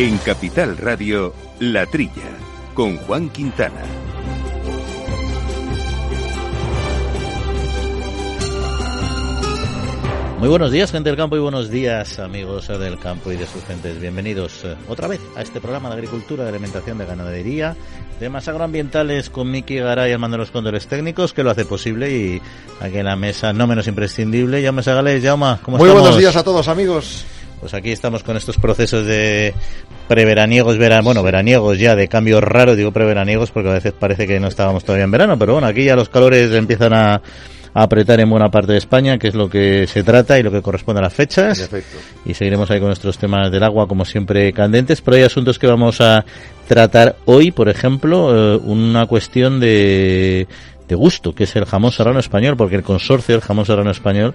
En Capital Radio, La Trilla, con Juan Quintana. Muy buenos días, gente del campo, y buenos días, amigos del campo y de sus gentes. Bienvenidos eh, otra vez a este programa de agricultura, de alimentación, de ganadería, temas agroambientales con Miki Garay al mando de los controles técnicos, que lo hace posible, y aquí en la mesa, no menos imprescindible, Jaume Sagales. Jauma, ¿cómo Muy estamos? buenos días a todos, amigos. Pues aquí estamos con estos procesos de preveraniegos, vera, bueno, veraniegos ya, de cambio raro, digo preveraniegos porque a veces parece que no estábamos todavía en verano, pero bueno, aquí ya los calores empiezan a, a apretar en buena parte de España, que es lo que se trata y lo que corresponde a las fechas. En efecto. Y seguiremos ahí con nuestros temas del agua, como siempre, candentes, pero hay asuntos que vamos a tratar hoy, por ejemplo, eh, una cuestión de de gusto, que es el jamón serrano español, porque el consorcio del jamón serrano español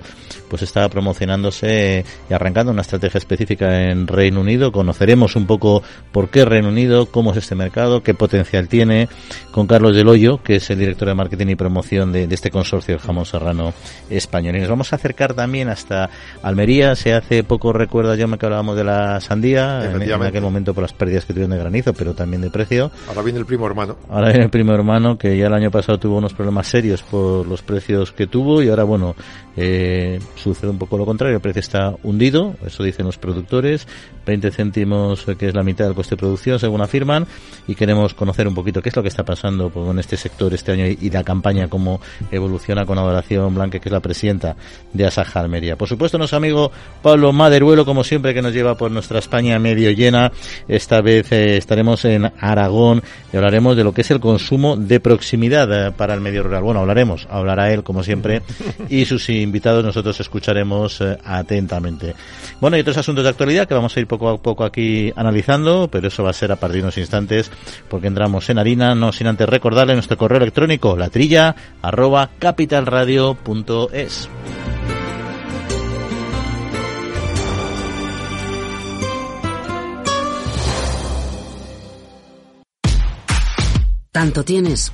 pues está promocionándose y arrancando una estrategia específica en Reino Unido. Conoceremos un poco por qué Reino Unido, cómo es este mercado, qué potencial tiene, con Carlos Del Hoyo, que es el director de marketing y promoción de, de este consorcio del jamón serrano español. Y nos vamos a acercar también hasta Almería. Se hace poco recuerda yo me que hablábamos de la sandía, en, en aquel momento por las pérdidas que tuvieron de granizo, pero también de precio. Ahora viene el primo hermano. Ahora viene el primo hermano que ya el año pasado tuvo unos problemas serios por los precios que tuvo y ahora, bueno, eh, sucede un poco lo contrario. El precio está hundido, eso dicen los productores. 20 céntimos, eh, que es la mitad del coste de producción, según afirman. Y queremos conocer un poquito qué es lo que está pasando con este sector este año y, la campaña, cómo evoluciona con Adoración Blanque, que es la presidenta de Asaja Almería. Por supuesto, nuestro amigo Pablo Maderuelo, como siempre, que nos lleva por nuestra España medio llena. Esta vez eh, estaremos en Aragón y hablaremos de lo que es el consumo de proximidad para el medio rural. Bueno, hablaremos, hablará él, como siempre, y sus invitados nosotros escucharemos eh, atentamente. Bueno, y otros asuntos de actualidad que vamos a ir poco a poco aquí analizando, pero eso va a ser a partir de unos instantes, porque entramos en harina, no sin antes recordarle nuestro correo electrónico, latrilla, arroba capitalradio.es. Tanto tienes,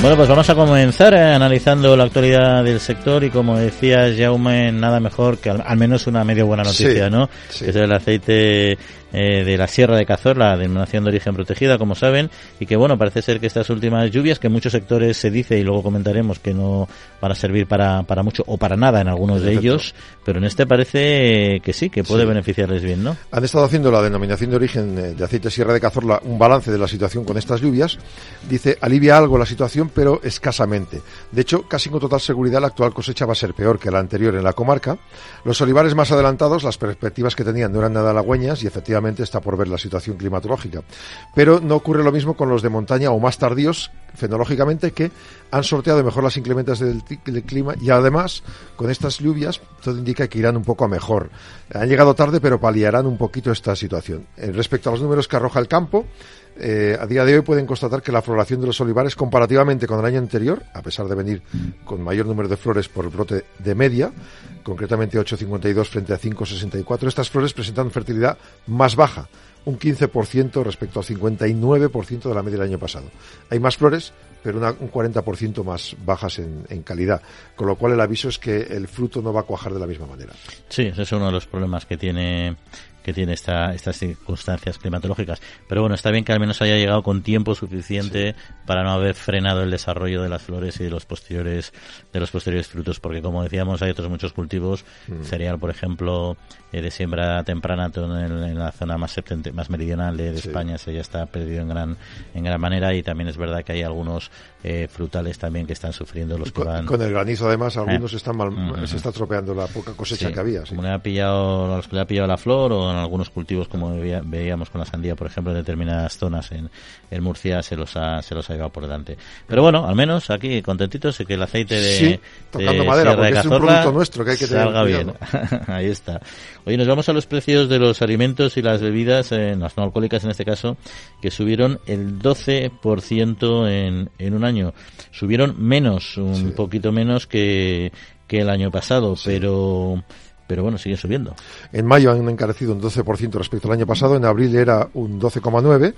Bueno, pues vamos a comenzar eh, analizando la actualidad del sector y como decías, Jaume, nada mejor que al, al menos una medio buena noticia, Sí, ¿no? sí. Que es el aceite eh, de la Sierra de Cazorla, denominación de origen protegida, como saben, y que bueno, parece ser que estas últimas lluvias, que en muchos sectores se dice y luego comentaremos que no van a servir para, para mucho o para nada en algunos de ellos, pero en este parece que sí, que puede Sí. beneficiarles bien, ¿no? Han estado haciendo la denominación de origen eh, de aceite Sierra de Cazorla un balance de la situación con estas lluvias. Dice, alivia algo la situación, pero escasamente. De hecho, casi con total seguridad la actual cosecha va a ser peor que la anterior en la comarca. Los olivares más adelantados, las perspectivas que tenían no eran nada halagüeñas y efectivamente está por ver la situación climatológica. Pero no ocurre lo mismo con los de montaña o más tardíos, fenológicamente, que han sorteado mejor las inclemencias del, del clima y además, con estas lluvias, todo indica que irán un poco a mejor. Han llegado tarde, pero paliarán un poquito esta situación. Respecto a los números que arroja el campo, eh, a día de hoy pueden constatar que la floración de los olivares, comparativamente con el año anterior, a pesar de venir con mayor número de flores por el brote de media, concretamente 8,52 frente a 5,64, estas flores presentan fertilidad más baja, un 15% respecto al 59% de la media del año pasado. Hay más flores, pero una- un 40% más bajas en, en calidad, con lo cual el aviso es que el fruto no va a cuajar de la misma manera. Sí, ese es uno de los problemas que tiene que tiene esta, estas circunstancias climatológicas. Pero bueno, está bien que al menos haya llegado con tiempo suficiente para no haber frenado el desarrollo de las flores y de los posteriores de los posteriores frutos, porque como decíamos hay otros muchos cultivos, cereal por ejemplo eh, de siembra temprana en, en la zona más septente- más meridional de, de Sí. España se ya está perdido en gran en gran manera y también es verdad que hay algunos eh, frutales también que están sufriendo los que con, van con el granizo, además, algunos Eh. están mal, Mm, se está tropeando la poca cosecha Sí, que había. sí. Como le ha pillado, los que le ha pillado la flor o algunos cultivos como veía- veíamos con la sandía, por ejemplo, en determinadas zonas en, en Murcia se los ha se los ha llevado por delante. Pero bueno, al menos aquí contentitos de que el aceite de, Sí, tocando de madera, de porque es un producto nuestro que hay que tener salga bien. Ahí está. Oye, nos vamos a los precios de los alimentos y las bebidas, eh, las no alcohólicas en este caso, que subieron el 12% en, en un año subieron menos, un poquito menos que, que el año pasado, pero pero bueno, sigue subiendo. En mayo han encarecido un 12% respecto al año pasado, en abril era un 12,9%,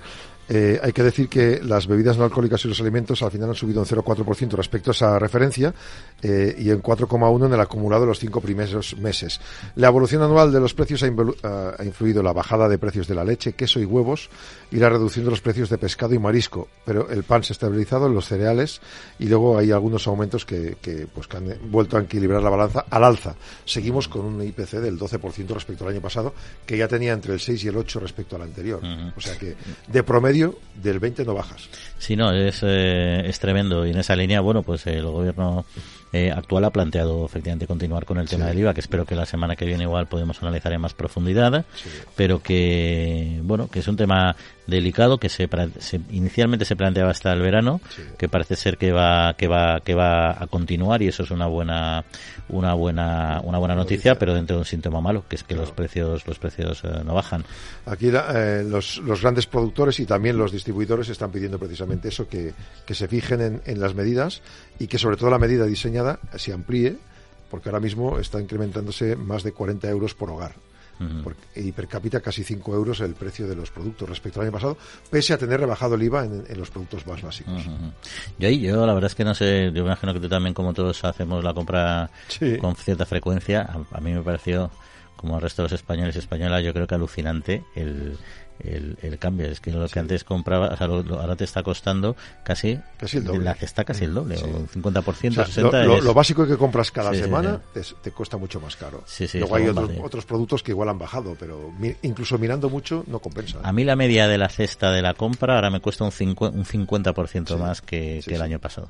eh, hay que decir que las bebidas no alcohólicas y los alimentos al final han subido un 0,4% respecto a esa referencia eh, y en 4,1% en el acumulado de los cinco primeros meses. La evolución anual de los precios ha, ha, influido la bajada de precios de la leche, queso y huevos y la reducción de los precios de pescado y marisco, pero el pan se ha estabilizado en los cereales y luego hay algunos aumentos que, que, pues, que han vuelto a equilibrar la balanza al alza. Seguimos con un IPC del 12% respecto al año pasado, que ya tenía entre el 6 y el 8 respecto al anterior. O sea que de promedio del 20 no bajas. Sí, no, es, eh, es tremendo. Y en esa línea, bueno, pues el gobierno eh, actual ha planteado efectivamente continuar con el tema del IVA, que espero que la semana que viene igual podemos analizar en más profundidad, pero que, bueno, que es un tema delicado que se, inicialmente se planteaba hasta el verano, que parece ser que va que va que va a continuar y eso es una buena una buena una buena noticia, pero dentro de un síntoma malo, que es que los precios los precios eh, no bajan. Aquí eh, los, los grandes productores y también los distribuidores están pidiendo precisamente eso, que, que se fijen en, en las medidas y que sobre todo la medida diseñada se amplíe, porque ahora mismo está incrementándose más de 40 euros por hogar y per cápita casi 5 euros el precio de los productos respecto al año pasado, pese a tener rebajado el IVA en, los productos más básicos. Yo ahí, yo la verdad es que no sé, yo imagino que tú también, como todos, hacemos la compra con cierta frecuencia. A, a, mí me pareció, como al resto de los españoles y españolas, yo creo que alucinante el, el, el cambio. Es que lo que antes compraba, o sea, ahora te está costando casi, casi el doble. La cesta casi el doble, o un 50%, o 60%. Lo, lo, básico que compras cada semana te, te, cuesta mucho más caro. Luego hay otros, otros, productos que igual han bajado, pero mi, incluso mirando mucho no compensa. A mí la media de la cesta de la compra ahora me cuesta un, cincu un 50% más que, que el año pasado.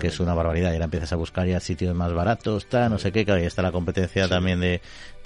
Que es una barbaridad. Y ahora empiezas a buscar ya sitios más baratos, está, no sé qué, que ahí está la competencia también de,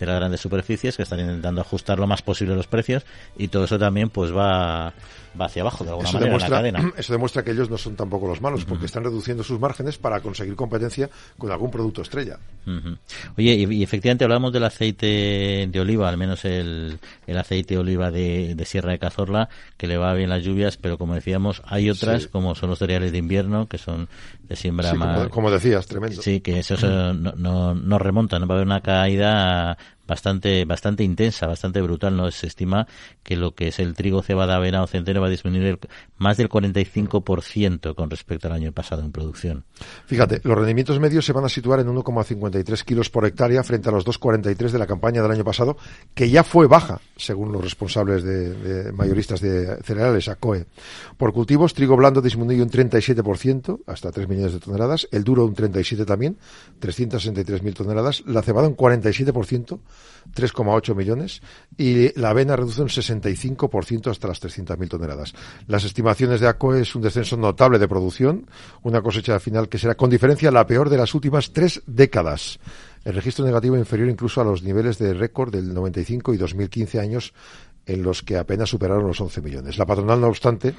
de las grandes superficies que están intentando ajustar lo más posible los precios y todo eso también pues va va hacia abajo de alguna eso manera demuestra, en la cadena. Eso demuestra que ellos no son tampoco los malos, porque uh -huh. están reduciendo sus márgenes para conseguir competencia con algún producto estrella. Uh -huh. Oye, y, y, efectivamente hablamos del aceite de oliva, al menos el, el aceite de oliva de, de, Sierra de Cazorla, que le va bien las lluvias, pero como decíamos, hay otras, sí. como son los cereales de invierno, que son de siembra sí, más... Como, como, decías, tremendo. Sí, que eso no, no, no remonta, no va a haber una caída bastante bastante intensa, bastante brutal. No se estima que lo que es el trigo, cebada, avena o centeno va a disminuir más del 45% con respecto al año pasado en producción. Fíjate, los rendimientos medios se van a situar en 1,53 kilos por hectárea frente a los 2,43 de la campaña del año pasado, que ya fue baja, según los responsables de, de mayoristas de cereales, ACOE. Por cultivos, trigo blando disminuye un 37%, hasta 3 millones de toneladas, el duro un 37 también, 363.000 toneladas, la cebada un 47%, 3,8 millones, y la avena reduce un 65% hasta las 300.000 toneladas. Las estimaciones de ACOE es un descenso notable de producción, una cosecha final que será con diferencia la peor de las últimas tres décadas. El registro negativo inferior incluso a los niveles de récord del 95 y 2015 años en los que apenas superaron los 11 millones. La patronal, no obstante,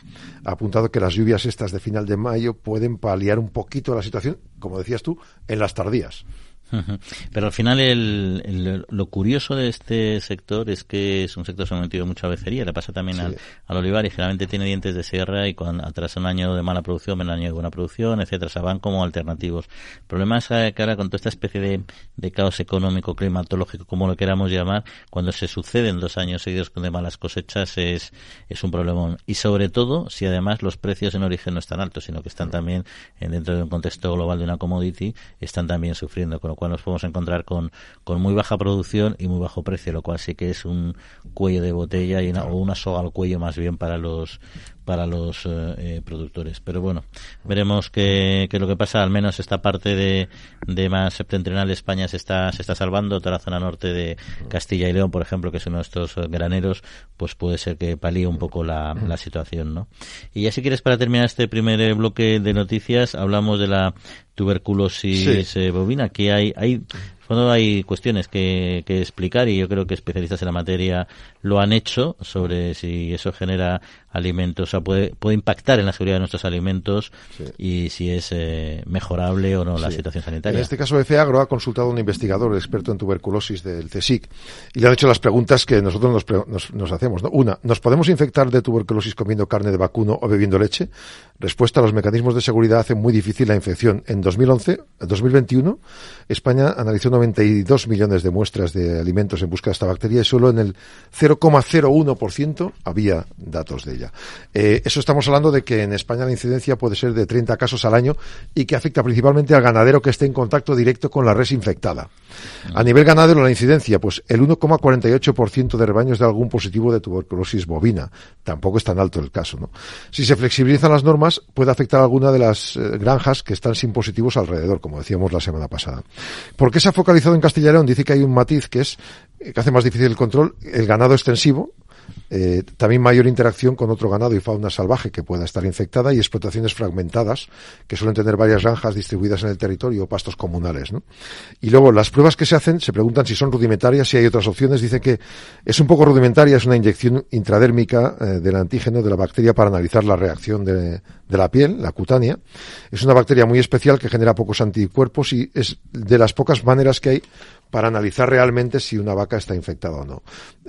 ha apuntado que las lluvias estas de final de mayo pueden paliar un poquito la situación, como decías tú, en las tardías. Pero al final el, el, lo curioso de este sector es que es un sector sometido a mucha becería. Le pasa también sí. al, al, olivar y generalmente tiene dientes de sierra y cuando atrás un año de mala producción, un año de buena producción, etcétera. O sea, van como alternativos. El problema es que ahora con toda esta especie de, de caos económico, climatológico, como lo queramos llamar, cuando se suceden dos años seguidos de malas cosechas es, es un problemón. Y sobre todo si además los precios en origen no están altos, sino que están también dentro de un contexto global de una commodity, están también sufriendo, con lo cual nos podemos encontrar con, con muy baja producción y muy bajo precio, lo cual sí que es un cuello de botella y una, o una soga al cuello más bien para los para los eh, productores. Pero bueno, veremos qué es lo que pasa. Al menos esta parte de, de más septentrional de España se está, se está salvando. Toda la zona norte de Castilla y León, por ejemplo, que es uno de estos graneros, pues puede ser que palíe un poco la, la situación, ¿no? Y ya si quieres, para terminar este primer bloque de noticias, hablamos de la tuberculosis sí. eh, bovina. Aquí hay, hay fondo hay cuestiones que, que, explicar y yo creo que especialistas en la materia lo han hecho sobre si eso genera alimentos, o sea, puede, puede impactar en la seguridad de nuestros alimentos y si es eh, mejorable o no la situación sanitaria. En este caso, Agro ha consultado a un investigador experto en tuberculosis del CSIC y le han hecho las preguntas que nosotros nos, nos, hacemos. Una, ¿nos podemos infectar de tuberculosis comiendo carne de vacuno o bebiendo leche? Respuesta, los mecanismos de seguridad hacen muy difícil la infección. En 2011, 2021, España analizó 92 millones de muestras de alimentos en busca de esta bacteria y solo en el 0,01% había datos de ella. Eh, eso estamos hablando de que en España la incidencia puede ser de 30 casos al año y que afecta principalmente al ganadero que esté en contacto directo con la res infectada. A nivel ganadero, la incidencia, pues el 1,48% de rebaños de algún positivo de tuberculosis bovina. Tampoco es tan alto el caso, ¿no? Si se flexibilizan las normas, puede afectar a alguna de las eh, granjas que están sin positivos alrededor, como decíamos la semana pasada. ¿Por qué se ha focalizado en Castilla León? Dice que hay un matiz que es que hace más difícil el control, el ganado extensivo, eh, también mayor interacción con otro ganado y fauna salvaje que pueda estar infectada y explotaciones fragmentadas que suelen tener varias granjas distribuidas en el territorio o pastos comunales. Y luego las pruebas que se hacen se preguntan si son rudimentarias, si hay otras opciones. Dice que es un poco rudimentaria, es una inyección intradérmica eh, del antígeno de la bacteria para analizar la reacción de la piel, la cutánea. Es una bacteria muy especial que genera pocos anticuerpos y es de las pocas maneras que hay para analizar realmente si una vaca está infectada o no.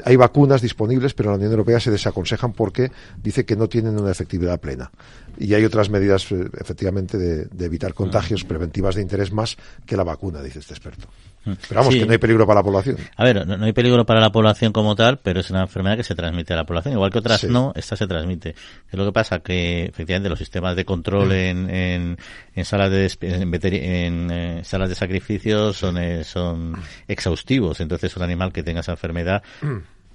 Hay vacunas disponibles, pero en la Unión Europea se desaconsejan porque dice que no tienen una efectividad plena. Y hay otras medidas, eh, efectivamente, de, evitar contagios preventivas de interés más que la vacuna, dice este experto. Pero vamos, que no hay peligro para la población. A ver, no, hay peligro para la población como tal, pero es una enfermedad que se transmite a la población. Igual que otras no, esta se transmite. Es lo que pasa que, efectivamente, los sistemas de control en, en, en salas de en, eh, salas de sacrificios son, eh, son exhaustivos. Entonces, un animal que tenga esa enfermedad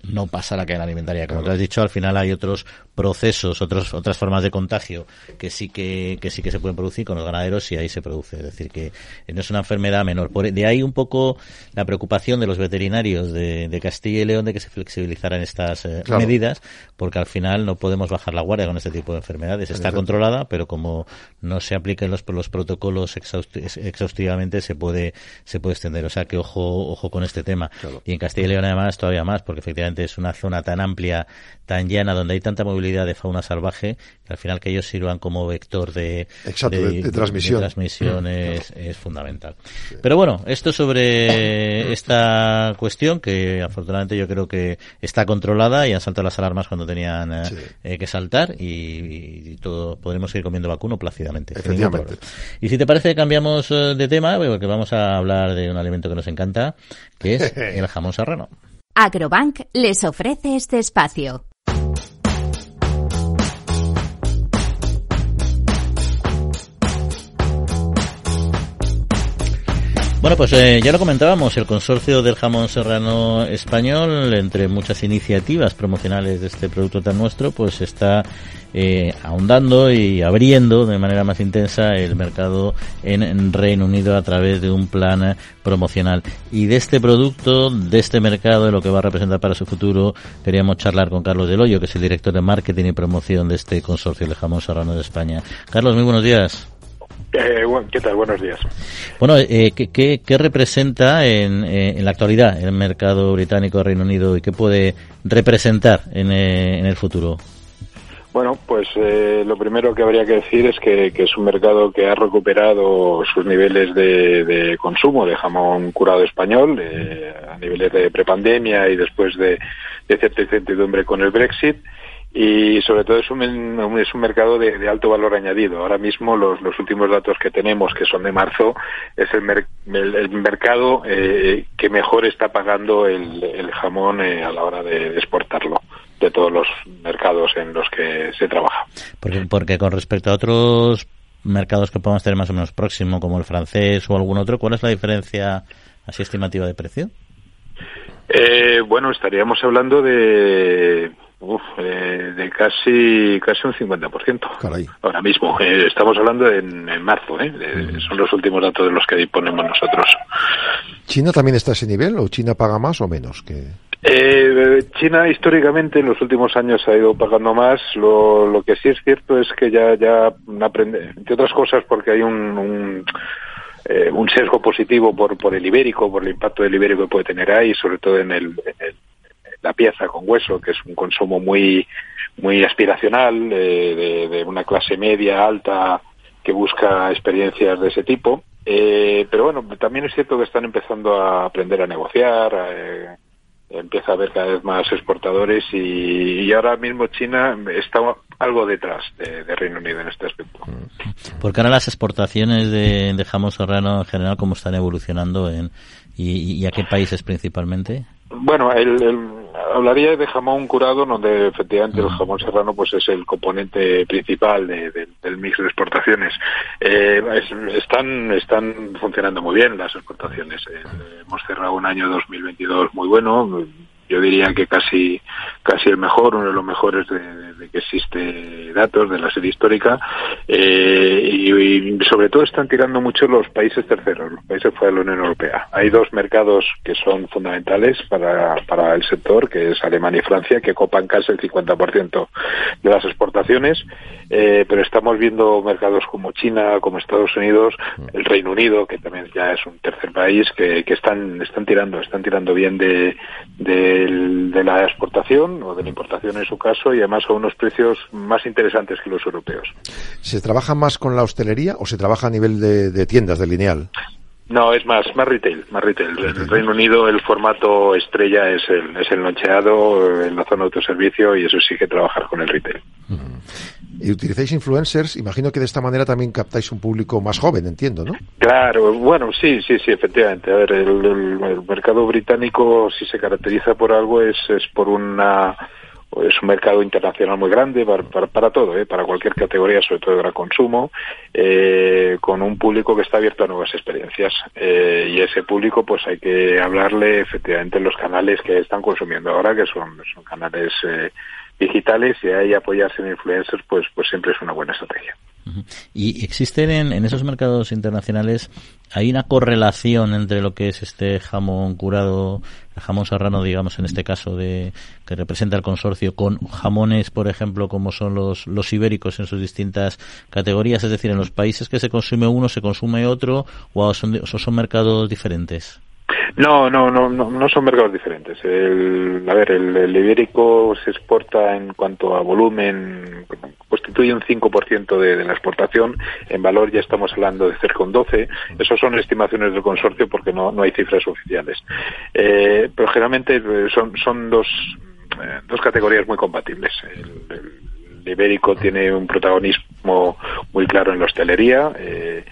no pasa la cadena alimentaria. Como te has dicho, al final hay otros procesos, otros, otras formas de contagio que sí que, que sí que se pueden producir con los ganaderos y ahí se produce. Es decir, que no es una enfermedad menor. Por, de ahí un poco la preocupación de los veterinarios de, de Castilla y León de que se flexibilizaran estas eh, medidas, porque al final no podemos bajar la guardia con este tipo de enfermedades. Está controlada, pero como no se apliquen los, los protocolos exhaustivamente, se puede, se puede extender. O sea que ojo, ojo con este tema. Y en Castilla y León además todavía más, porque efectivamente es una zona tan amplia, tan llana, donde hay tanta movilidad de fauna salvaje, que al final que ellos sirvan como vector de, transmisión, mm. es, fundamental. Pero bueno, esto sobre esta cuestión, que afortunadamente yo creo que está controlada y han saltado las alarmas cuando tenían eh, eh, que saltar y, todo podremos ir comiendo vacuno plácidamente. Y si te parece, cambiamos eh, de tema, porque vamos a hablar de un alimento que nos encanta, que es el jamón serrano. Agrobank les ofrece este espacio. Bueno, pues eh, ya lo comentábamos, el consorcio del jamón serrano español, entre muchas iniciativas promocionales de este producto tan nuestro, pues está eh, ahondando y abriendo de manera más intensa el mercado en Reino Unido a través de un plan promocional. Y de este producto, de este mercado, de lo que va a representar para su futuro, queríamos charlar con Carlos Del Hoyo, que es el director de marketing y promoción de este consorcio del jamón serrano de España. Carlos, muy buenos días. Eh, ¿Qué tal? Buenos días. Bueno, eh, ¿qué, qué, representa en, eh, en, la actualidad el mercado británico Reino Unido y qué puede representar en, en el futuro? Bueno, pues lo primero que habría que decir es que, es un mercado que ha recuperado sus niveles de, de consumo de jamón curado español a niveles de prepandemia y después de, de cierta incertidumbre con el Brexit y sobre todo es un, es un mercado de, alto valor añadido. Ahora mismo los, los últimos datos que tenemos, que son de marzo, es el, el, mercado eh, que mejor está pagando el, el jamón eh, a la hora de, exportarlo de todos los mercados en los que se trabaja. Porque, porque con respecto a otros mercados que podemos tener más o menos próximo, como el francés o algún otro, ¿cuál es la diferencia así estimativa de precio? Eh, bueno, estaríamos hablando de Uf, eh, de casi casi un 50%. Ahora mismo. Eh, estamos hablando en, en marzo. ¿eh? Son los últimos datos de los que disponemos nosotros. ¿China también está a ese nivel o China paga más o menos? que eh, China históricamente en los últimos años ha ido pagando más. Lo, lo que sí es cierto es que ya, ya aprende, entre otras cosas porque hay un, un eh, un sesgo positivo por, por el ibérico, por el impacto del ibérico que puede tener ahí, sobre todo en el, en el la pieza con hueso, que es un consumo muy muy aspiracional de, de, una clase media alta que busca experiencias de ese tipo. Eh, pero bueno, también es cierto que están empezando a aprender a negociar, eh, empieza a haber cada vez más exportadores y, ahora mismo China está algo detrás de, Reino Unido en este aspecto. Porque ahora las exportaciones de, jamón serrano en general, ¿cómo están evolucionando en, y, a qué países principalmente? Bueno, el, hablaría de jamón curado, donde efectivamente el jamón serrano pues es el componente principal del mix de exportaciones. Eh, están están funcionando muy bien las exportaciones. Eh, hemos cerrado un año 2022 muy bueno, yo diría que casi casi el mejor, uno de los mejores de, que existe datos de la serie histórica eh, y, sobre todo están tirando mucho los países terceros, los países fuera de la Unión Europea. Hay dos mercados que son fundamentales para, para el sector, que es Alemania y Francia, que copan casi el 50% de las exportaciones, eh, pero estamos viendo mercados como China, como Estados Unidos, el Reino Unido, que también ya es un tercer país, que, que están están tirando, están tirando bien de, de de la exportación o de la importación en su caso y además a unos precios más interesantes que los europeos. ¿Se trabaja más con la hostelería o se trabaja a nivel de, tiendas, de lineal? No, es más, más retail, más retail. En el Reino Unido el formato estrella es el, es el nocheado en la zona de autoservicio y eso sí que trabajar con el retail. Y utilizáis influencers, imagino que de esta manera también captáis un público más joven, entiendo, ¿no? Claro, bueno, sí, sí, sí, efectivamente. A ver, el, mercado británico, si se caracteriza por algo, es, es por una es un mercado internacional muy grande para, para, todo, ¿eh? para cualquier categoría, sobre todo de gran consumo, eh, con un público que está abierto a nuevas experiencias. Eh, y ese público, pues hay que hablarle efectivamente en los canales que están consumiendo ahora, que son, son canales eh, digitales y ahí apoyarse en influencers, pues, pues siempre es una buena estrategia. ¿Y existen en, en, esos mercados internacionales, hay una correlación entre lo que es este jamón curado, el jamón serrano, digamos, en este caso, de que representa el consorcio, con jamones, por ejemplo, como son los, los ibéricos en sus distintas categorías? Es decir, en los países que se consume uno, se consume otro, o son, o son mercados diferentes? No, no, no, no, son mercados diferentes. El, a ver, el, ibérico se exporta en cuanto a volumen, constituye un 5% de, de la exportación. En valor ya estamos hablando de cerca de un 12. Esas son estimaciones del consorcio porque no, no hay cifras oficiales. Eh, pero generalmente eh, son, son dos, eh, dos categorías muy compatibles. El, ibérico tiene un protagonismo muy claro en la hostelería. Eh,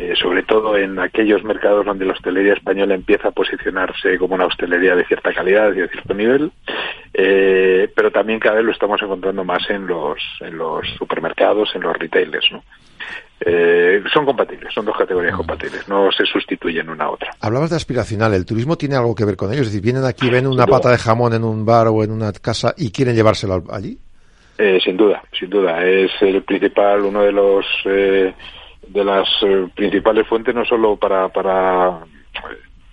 eh, sobre todo en aquellos mercados donde la hostelería española empieza a posicionarse como una hostelería de cierta calidad y de cierto nivel, eh, pero también cada vez lo estamos encontrando más en los, en los supermercados, en los retailers. ¿no? Eh, son compatibles, son dos categorías compatibles, no se sustituyen una a otra. Hablabas de aspiracional, ¿el turismo tiene algo que ver con ello? Es decir, vienen aquí, ven una pata de jamón en un bar o en una casa y quieren llevárselo allí. sin duda, sin duda. Es el principal, uno de los de las eh, principales fuentes no solo para, para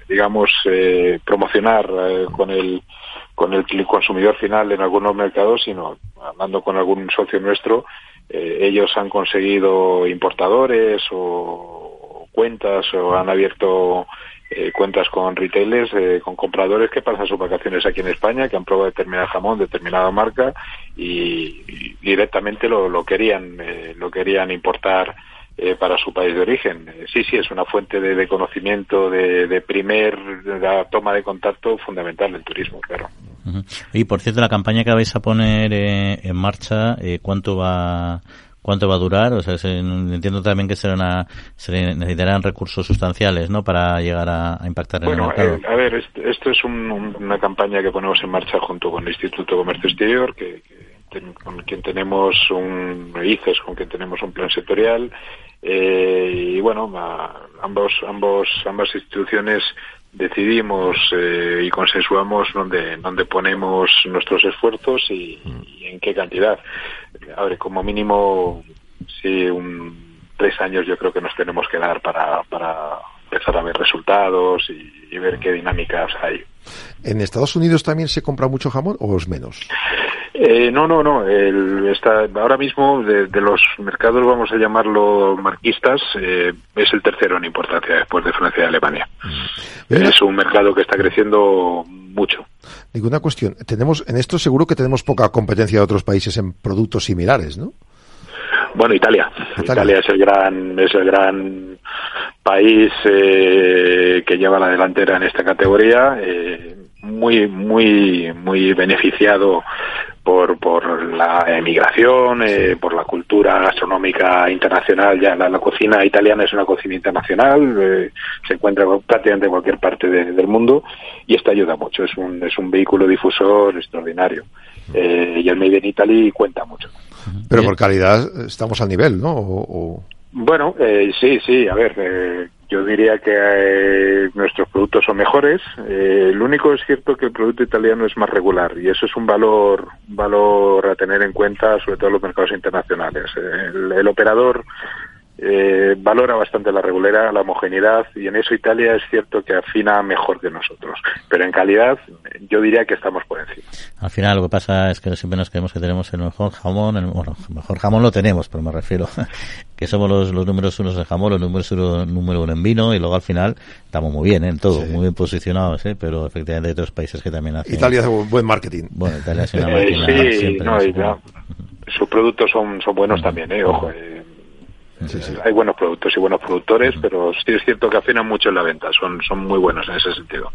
digamos, eh, promocionar eh, con el con el consumidor final en algunos mercados, sino hablando con algún socio nuestro, ellos han conseguido importadores o cuentas o han abierto cuentas con retailers, con compradores que pasan sus vacaciones aquí en España, que han probado determinado jamón, determinada marca y, directamente lo, lo querían, lo querían importar eh, para su país de origen. Eh, sí, sí, es una fuente de, conocimiento, de, de primer la toma de contacto fundamental del turismo, claro. Y por cierto, la campaña que vais a poner eh, en marcha, ¿cuánto va cuánto va a durar? O sea, entiendo también que será se necesitarán recursos sustanciales, ¿no? Para llegar a, impactar en el mercado. a ver, esto, es una campaña que ponemos en marcha junto con el Instituto de Comercio Exterior, que, con quien tenemos un ICES, con quien tenemos un plan sectorial, eh, y bueno, ambos, ambos, ambas instituciones decidimos eh, y consensuamos dónde, dónde ponemos nuestros esfuerzos y, en qué cantidad. A ver, como mínimo, sí, un tres años yo creo que nos tenemos que dar para, para empezar a ver resultados y, ver qué dinámicas hay. ¿En Estados Unidos también se compra mucho jamón o es menos? Eh, no, no, no. El, está, ahora mismo, de, los mercados, vamos a llamarlo marquistas, eh, es el tercero en importancia después de Francia y Alemania. Mm. Es un mercado que está creciendo mucho. Ninguna cuestión. Tenemos, en esto seguro que tenemos poca competencia de otros países en productos similares, ¿no? Bueno, Italia. Italia, es el gran, es el gran país eh, que lleva la delantera en esta categoría. Eh, muy, muy, muy beneficiado por, por la emigración, eh, por la cultura gastronómica internacional. Ya la, cocina italiana es una cocina internacional, eh, se encuentra prácticamente en cualquier parte del mundo y esto ayuda mucho. Es un, es un vehículo difusor extraordinario. Eh, y el Made in Italy cuenta mucho. Pero por calidad estamos al nivel, ¿no? O, Bueno, sí, sí. A ver, yo diría que eh, nuestros productos son mejores. Eh, lo único es cierto que el producto italiano es más regular y eso es un valor, valor a tener en cuenta, sobre todo en los mercados internacionales. el operador eh, valora bastante la regularidad, la homogeneidad y en eso Italia es cierto que afina mejor que nosotros, pero en calidad yo diría que estamos por encima. Al final lo que pasa es que siempre nos creemos que tenemos el mejor jamón, el, bueno, mejor jamón lo tenemos, pero me refiero que somos los, los números unos en jamón, los números uno, número uno en vino y luego al final estamos muy bien ¿eh? en todo, muy bien posicionados, ¿eh? pero efectivamente hay otros países que también hacen. Italia hace buen marketing. Bueno, Italia es una máquina sí, no, sus productos son, son buenos también, ¿eh? ojo. Eh, hay buenos productos y buenos productores, pero sí es cierto que afinan mucho en la venta, son, son muy buenos en ese sentido.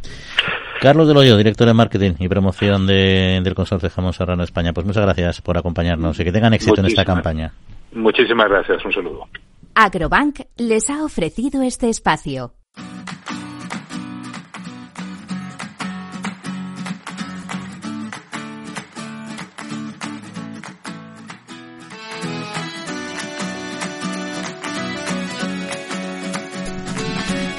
Carlos Del Hoyo, director de marketing y promoción del consorcio Jamón Serrano España, pues muchas gracias por acompañarnos y que tengan éxito en esta campaña. Muchísimas gracias, un saludo. Agrobank les ha ofrecido este espacio.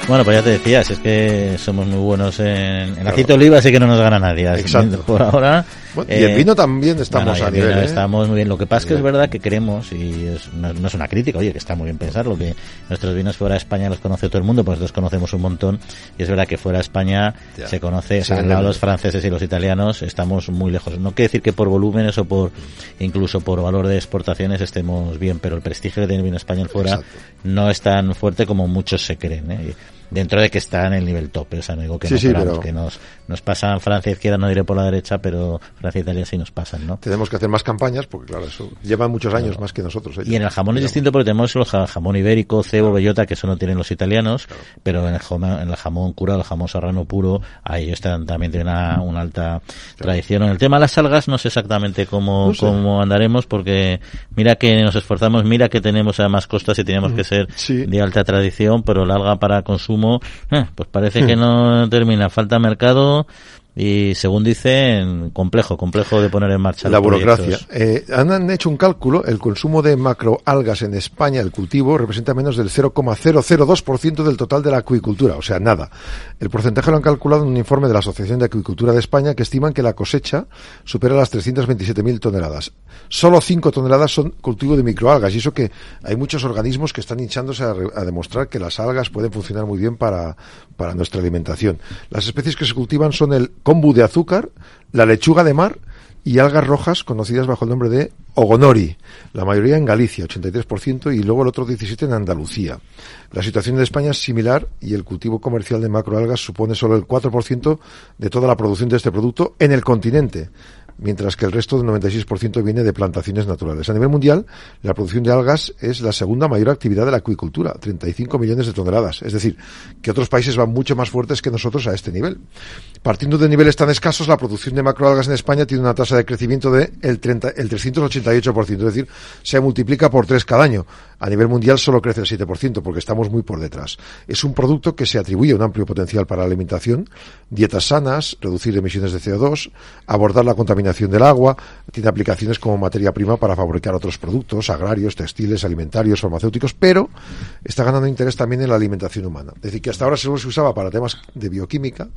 Bueno, pues ya te decías, es que somos muy buenos en, en aceite de oliva, así que no nos gana nadie. Exacto. Por ahora. Y el eh, vino también estamos a nivel. ¿eh? Estamos muy bien. Lo que pasa es que es verdad que queremos, y no, es una crítica, oye, que está muy bien pensar, lo que nuestros vinos fuera de España los conoce todo el mundo, pues los conocemos un montón. Y es verdad que fuera de España se conoce, o los franceses y los italianos estamos muy lejos. No quiere decir que por volúmenes o por incluso por valor de exportaciones estemos bien, pero el prestigio que tiene el vino español fuera no es tan fuerte como muchos se creen. ¿eh? Dentro de que está en el nivel top, o sea, no digo que, no que nos, nos pasan Francia izquierda, no diré por la derecha, pero Francia e Italia sí nos pasan, ¿no? Tenemos que hacer más campañas, porque claro, eso lleva muchos años más que nosotros. Y en el jamón es distinto porque tenemos el jamón ibérico, cebo, bellota, que eso no tienen los italianos, pero en el, jamón, en el jamón curado, el jamón serrano puro, ahí ellos también tienen una, una alta tradición. En el tema de las algas no sé exactamente cómo, cómo andaremos, porque mira que nos esforzamos, mira que tenemos además costas y tenemos que ser de alta tradición, pero la alga para consumo eh, pues parece que no termina. Falta mercado, y según dicen, complejo, complejo de poner en marcha. La burocracia. Eh, han hecho un cálculo, el consumo de macroalgas en España, el cultivo, representa menos del 0,002% del total de la acuicultura, o sea, nada. El porcentaje lo han calculado en un informe de la Asociación de Acuicultura de España que estiman que la cosecha supera las 327.000 toneladas. Solo 5 toneladas son cultivo de microalgas, y eso que hay muchos organismos que están hinchándose a, a demostrar que las algas pueden funcionar muy bien para, para nuestra alimentación. Las especies que se cultivan son el kombu de azúcar, la lechuga de mar y algas rojas conocidas bajo el nombre de ogonori, la mayoría en Galicia, 83%, y luego el otro 17% en Andalucía. La situación de España es similar y el cultivo comercial de macroalgas supone solo el 4% de toda la producción de este producto en el continente, mientras que el resto del 96% viene de plantaciones naturales. A nivel mundial, la producción de algas es la segunda mayor actividad de la acuicultura, 35 millones de toneladas. Es decir, que otros países van mucho más fuertes que nosotros a este nivel. Partiendo de niveles tan escasos, la producción de macroalgas en España tiene una tasa de crecimiento de el, 30, el 388%, es decir, se multiplica por tres cada año. A nivel mundial solo crece el 7%, porque estamos muy por detrás. Es un producto que se atribuye un amplio potencial para la alimentación, dietas sanas, reducir emisiones de CO2, abordar la contaminación del agua, tiene aplicaciones como materia prima para fabricar otros productos agrarios, textiles, alimentarios, farmacéuticos, pero está ganando interés también en la alimentación humana. Es decir, que hasta ahora solo se usaba para temas de bioquímica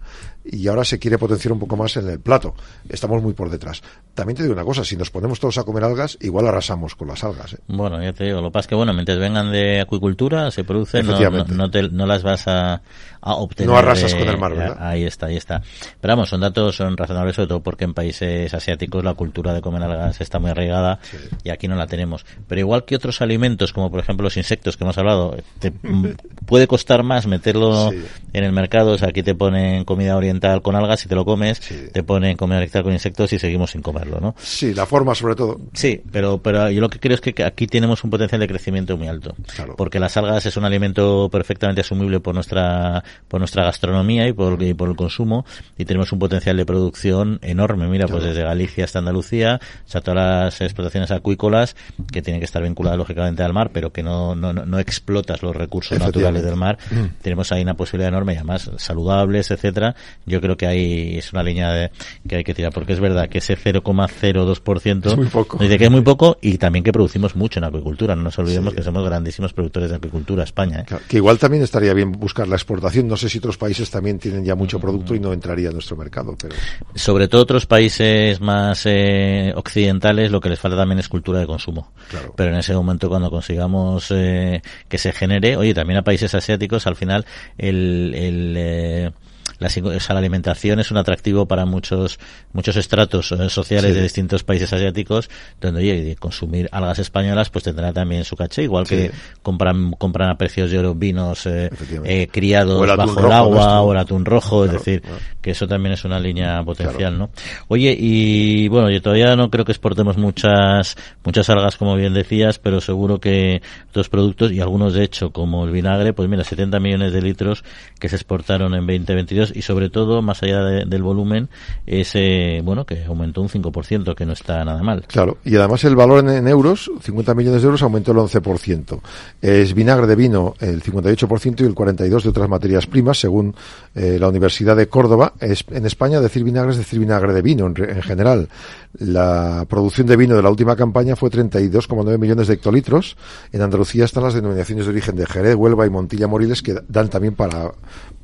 y ahora se quiere potenciar un poco más en el plato. Estamos muy por detrás. También te digo una cosa, si nos ponemos todos a comer algas, igual arrasamos con las algas. ¿eh? Bueno, ya te digo, lo que pasa es que, bueno, mientras vengan de acuicultura, se producen, no, no, las vas a, obtener. No arrasas con el mar, ¿verdad? Ahí está, ahí está. Pero vamos, son datos son razonables, sobre todo porque en países asiáticos la cultura de comer algas está muy arraigada y aquí no la tenemos. Pero igual que otros alimentos, como por ejemplo los insectos que hemos hablado, te, puede costar más meterlo en el mercado. O sea, aquí te ponen comida oriental con algas y te lo comes, te ponen comida oriental con insectos y seguimos sin comerlo, ¿no? Sí, la forma sobre todo. Sí, pero, pero yo lo que creo es que aquí tenemos un potencial de crecimiento muy alto. Porque las algas es un alimento perfectamente asumible por nuestra, por nuestra gastronomía y por, y por el consumo y tenemos un potencial de producción enorme. Mira, pues desde Galicia hasta Andalucía, o sea, todas las explotaciones acuícolas que tienen que estar vinculadas lógicamente al mar, pero que no, no, no explotas los recursos naturales del mar. Mm. Tenemos ahí una posibilidad enorme y además saludables, etcétera. Yo creo que ahí es una línea de, que hay que tirar, porque es verdad que ese 0,02% es muy poco. dice que es muy poco y también que producimos mucho en acuicultura. No nos olvidemos que somos grandísimos productores de acuicultura, España. ¿eh? que igual también estaría bien buscar la exportación. No sé si otros países también tienen ya mucho producto y no entraría a nuestro mercado. Pero... Sobre todo otros países más eh, occidentales, lo que les falta también es cultura de consumo. Pero en ese momento, cuando consigamos eh, que se genere, oye, también a países asiáticos, al final el, el la, la alimentación es un atractivo para muchos muchos estratos eh, sociales de distintos países asiáticos donde oye, consumir algas españolas pues tendrá también su caché igual que compran compran a precios de oro vinos eh, eh criados bajo el agua o el atún rojo es decir que eso también es una línea potencial no oye y bueno yo todavía no creo que exportemos muchas muchas algas como bien decías pero seguro que dos productos y algunos de hecho como el vinagre pues mira 70 millones de litros que se exportaron en 2022 y sobre todo, más allá del volumen, ese, bueno, que aumentó un 5%, que no está nada mal. Claro, y además el valor en, euros, 50 millones de euros, aumentó el 11%. Es vinagre de vino el 58% y el 42% de otras materias primas, según eh, la Universidad de Córdoba. Es, en España decir vinagre es decir vinagre de vino en, en general. La producción de vino de la última campaña fue 32,9 millones de hectolitros. En Andalucía están las denominaciones de origen de Jerez, Huelva y Montilla Moriles que dan también para,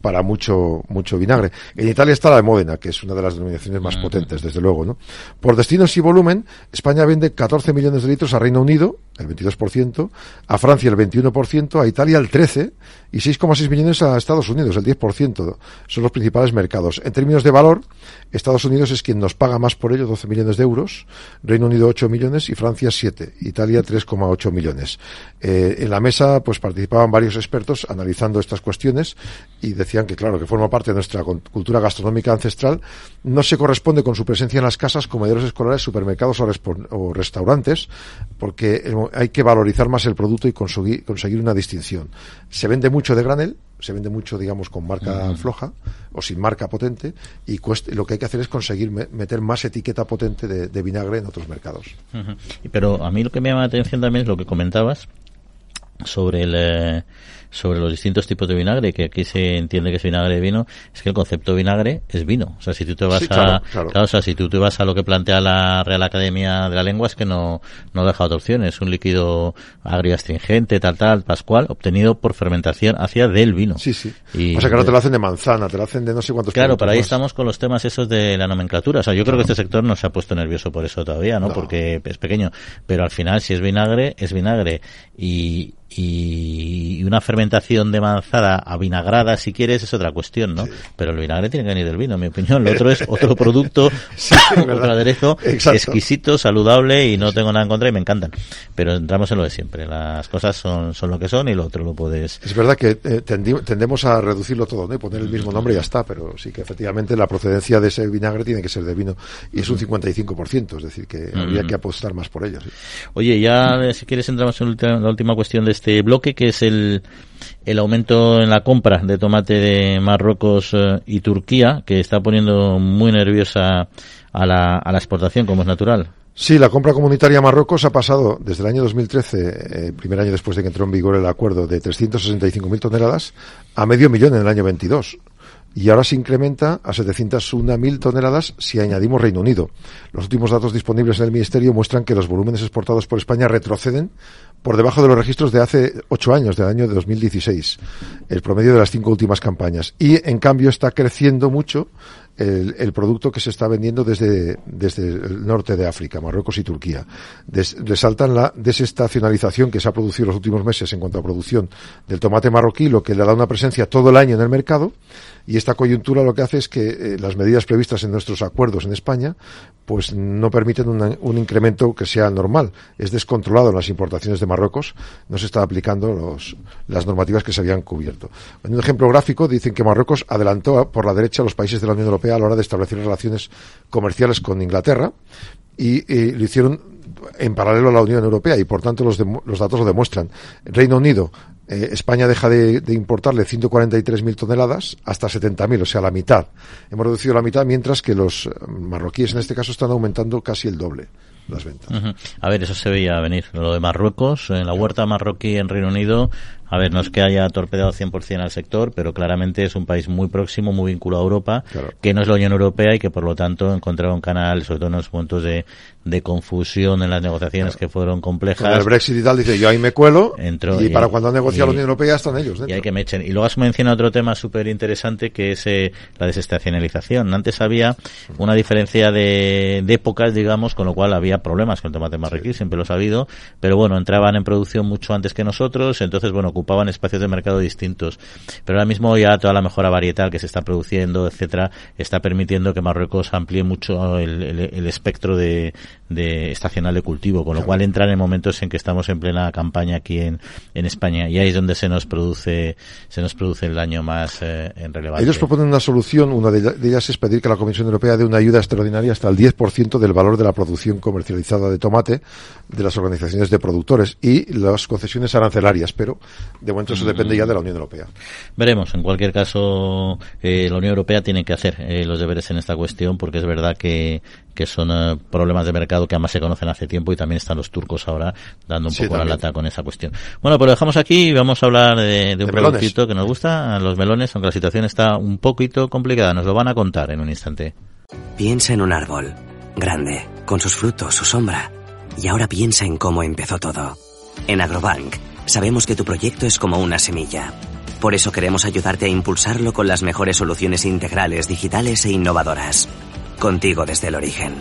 para mucho, mucho vinagre. En Italia está la de Módena, que es una de las denominaciones más potentes, desde luego, ¿no? Por destinos y volumen, España vende 14 millones de litros a Reino Unido, el 22%, a Francia el 21%, a Italia el 13% y 6,6 millones a Estados Unidos, el 10%. Son los principales mercados. En términos de valor, Estados Unidos es quien nos paga más por ello, 12 millones de euros, Reino Unido 8 millones y Francia 7, Italia 3,8 millones. Eh, en la mesa pues participaban varios expertos analizando estas cuestiones y decían que claro, que forma parte de nuestra cultura gastronómica ancestral, no se corresponde con su presencia en las casas, comedores escolares, supermercados o, restaurantes, porque hay que valorizar más el producto y conseguir, conseguir una distinción. Se vende mucho de granel, se vende mucho, digamos, con marca floja o sin marca potente y lo que hay que hacer es conseguir meter más etiqueta potente de, vinagre en otros mercados. Pero a mí lo que me llama la atención también es lo que comentabas sobre el... Eh, sobre los distintos tipos de vinagre, que aquí se entiende que es vinagre de vino, es que el concepto de vinagre es vino. O sea, si tú te vas a, o sea, si tú te vas a lo que plantea la Real Academia de la Lengua, es que no, no deja otra opción. Es un líquido agrio astringente, tal, tal, pascual, obtenido por fermentación hacia del vino. Sí, sí. Y, o sea, que no te lo hacen de manzana, te lo hacen de no sé cuántos Claro, pero ahí estamos con los temas esos de la nomenclatura. O sea, yo creo que este sector no se ha puesto nervioso por eso todavía, ¿no? Porque es pequeño. Pero al final, si es vinagre, es vinagre. Y, y una fermentación de manzana avinagrada, si quieres, es otra cuestión, ¿no? Pero el vinagre tiene que venir del vino, en mi opinión. Lo otro es otro producto, otro aderezo exquisito, saludable y no tengo nada en contra y me encantan. Pero entramos en lo de siempre. Las cosas son, son lo que son y lo otro lo puedes. Es verdad que eh, tendemos a reducirlo todo, ¿no? Y poner el mismo nombre y ya está, pero sí que efectivamente la procedencia de ese vinagre tiene que ser de vino y es un 55%, es decir, que habría que apostar más por ello. Oye, ya si quieres entramos en la última cuestión de este bloque, que es el, el aumento en la compra de tomate de Marruecos eh, y Turquía, que está poniendo muy nerviosa a la, a la exportación, como es natural. Sí, la compra comunitaria a Marruecos ha pasado desde el año 2013, eh, primer año después de que entró en vigor el acuerdo, de 365.000 toneladas a medio millón en el año 22 y ahora se incrementa a 701.000 toneladas si añadimos Reino Unido. Los últimos datos disponibles en el Ministerio muestran que los volúmenes exportados por España retroceden por debajo de los registros de hace ocho años, del año de 2016, el promedio de las cinco últimas campañas. Y, en cambio, está creciendo mucho el, producto que se está vendiendo desde, desde el norte de África, Marruecos y Turquía. resaltan la desestacionalización que se ha producido en los últimos meses en cuanto a producción del tomate marroquí, lo que le da una presencia todo el año en el mercado Y esta coyuntura lo que hace es que eh, las medidas previstas en nuestros acuerdos en España pues no permiten un incremento que sea normal. Es descontrolado en las importaciones de Marruecos. No se está aplicando los, las normativas que se habían cubierto. En un ejemplo gráfico dicen que Marruecos adelantó por la derecha a los países de la Unión Europea a la hora de establecer relaciones comerciales con Inglaterra y lo hicieron en paralelo a la Unión Europea y por tanto los, los datos lo demuestran. Reino Unido eh, España deja de, de importarle 143.000 toneladas hasta 70.000, o sea, la mitad. Hemos reducido la mitad, mientras que los marroquíes en este caso están aumentando casi el doble las ventas. A ver, eso se veía venir. Lo de Marruecos, en la huerta marroquí en Reino Unido, a ver, no es que haya torpedado 100% al sector, pero claramente es un país muy próximo, muy vinculado a Europa, que no es la Unión Europea y que por lo tanto encontraba un canal, sobre todo en los momentos de, de confusión en las negociaciones que fueron complejas. Con el Brexit y tal dice, yo ahí me cuelo y, para cuando ha negociado la Unión Europea están ellos dentro. Y hay que me echen. Y luego has mencionado otro tema súper interesante que es eh, la desestacionalización. Antes había una diferencia de, de, épocas, digamos, con lo cual había problemas con el tomate marroquí, siempre lo ha habido, pero bueno, entraban en producción mucho antes que nosotros, entonces bueno, ocupaban espacios de mercado distintos. Pero ahora mismo ya toda la mejora varietal que se está produciendo, etcétera, está permitiendo que Marruecos amplíe mucho el, el, espectro de, de, estacional de cultivo, con lo cual entran en momentos en que estamos en plena campaña aquí en, en España y ahí es donde se nos produce se nos produce el daño más eh, en relevante. Ellos proponen una solución, una de ellas es pedir que la Comisión Europea dé una ayuda extraordinaria hasta el 10% del valor de la producción comercializada de tomate de las organizaciones de productores y las concesiones arancelarias, pero de momento eso depende ya de la Unión Europea. Veremos. En cualquier caso, eh, la Unión Europea tiene que hacer eh, los deberes en esta cuestión porque es verdad que, que son eh, problemas de mercado que además se conocen hace tiempo y también están los turcos ahora dando un poco la lata con esa cuestión. Bueno, pues lo dejamos aquí y vamos a hablar de, un producto que nos gusta, los melones, aunque la situación está un poquito complicada. Nos lo van a contar en un instante. Piensa en un árbol, grande, con sus frutos, su sombra. Y ahora piensa en cómo empezó todo. En Agrobank Sabemos que tu proyecto es como una semilla. Por eso queremos ayudarte a impulsarlo con las mejores soluciones integrales, digitales e innovadoras. Contigo desde el origen.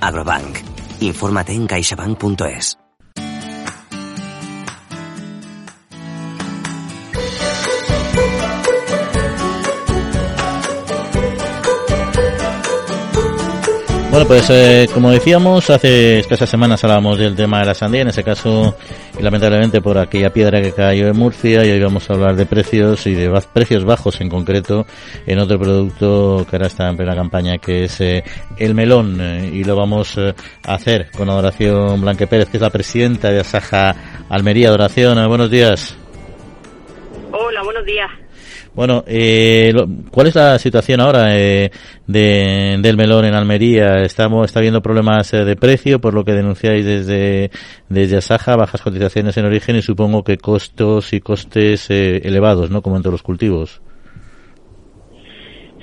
Agrobank. Infórmate en caixabank.es. Bueno, pues eh, como decíamos, hace escasas semanas hablábamos del tema de la sandía, en ese caso, y lamentablemente por aquella piedra que cayó en Murcia, y hoy vamos a hablar de precios y de precios bajos en concreto en otro producto que ahora está en plena campaña, que es eh, el melón, eh, y lo vamos a hacer con Adoración Blanque Pérez, que es la presidenta de Asaja Almería. Adoración, buenos días. Hola, buenos días. Bueno, eh, ¿cuál es la situación ahora eh, de, del melón en Almería? Estamos, está habiendo problemas eh, de precio, por lo que denunciáis desde, desde Asaja, bajas cotizaciones en origen y supongo que costos y costes eh, elevados, ¿no? Como en todos los cultivos.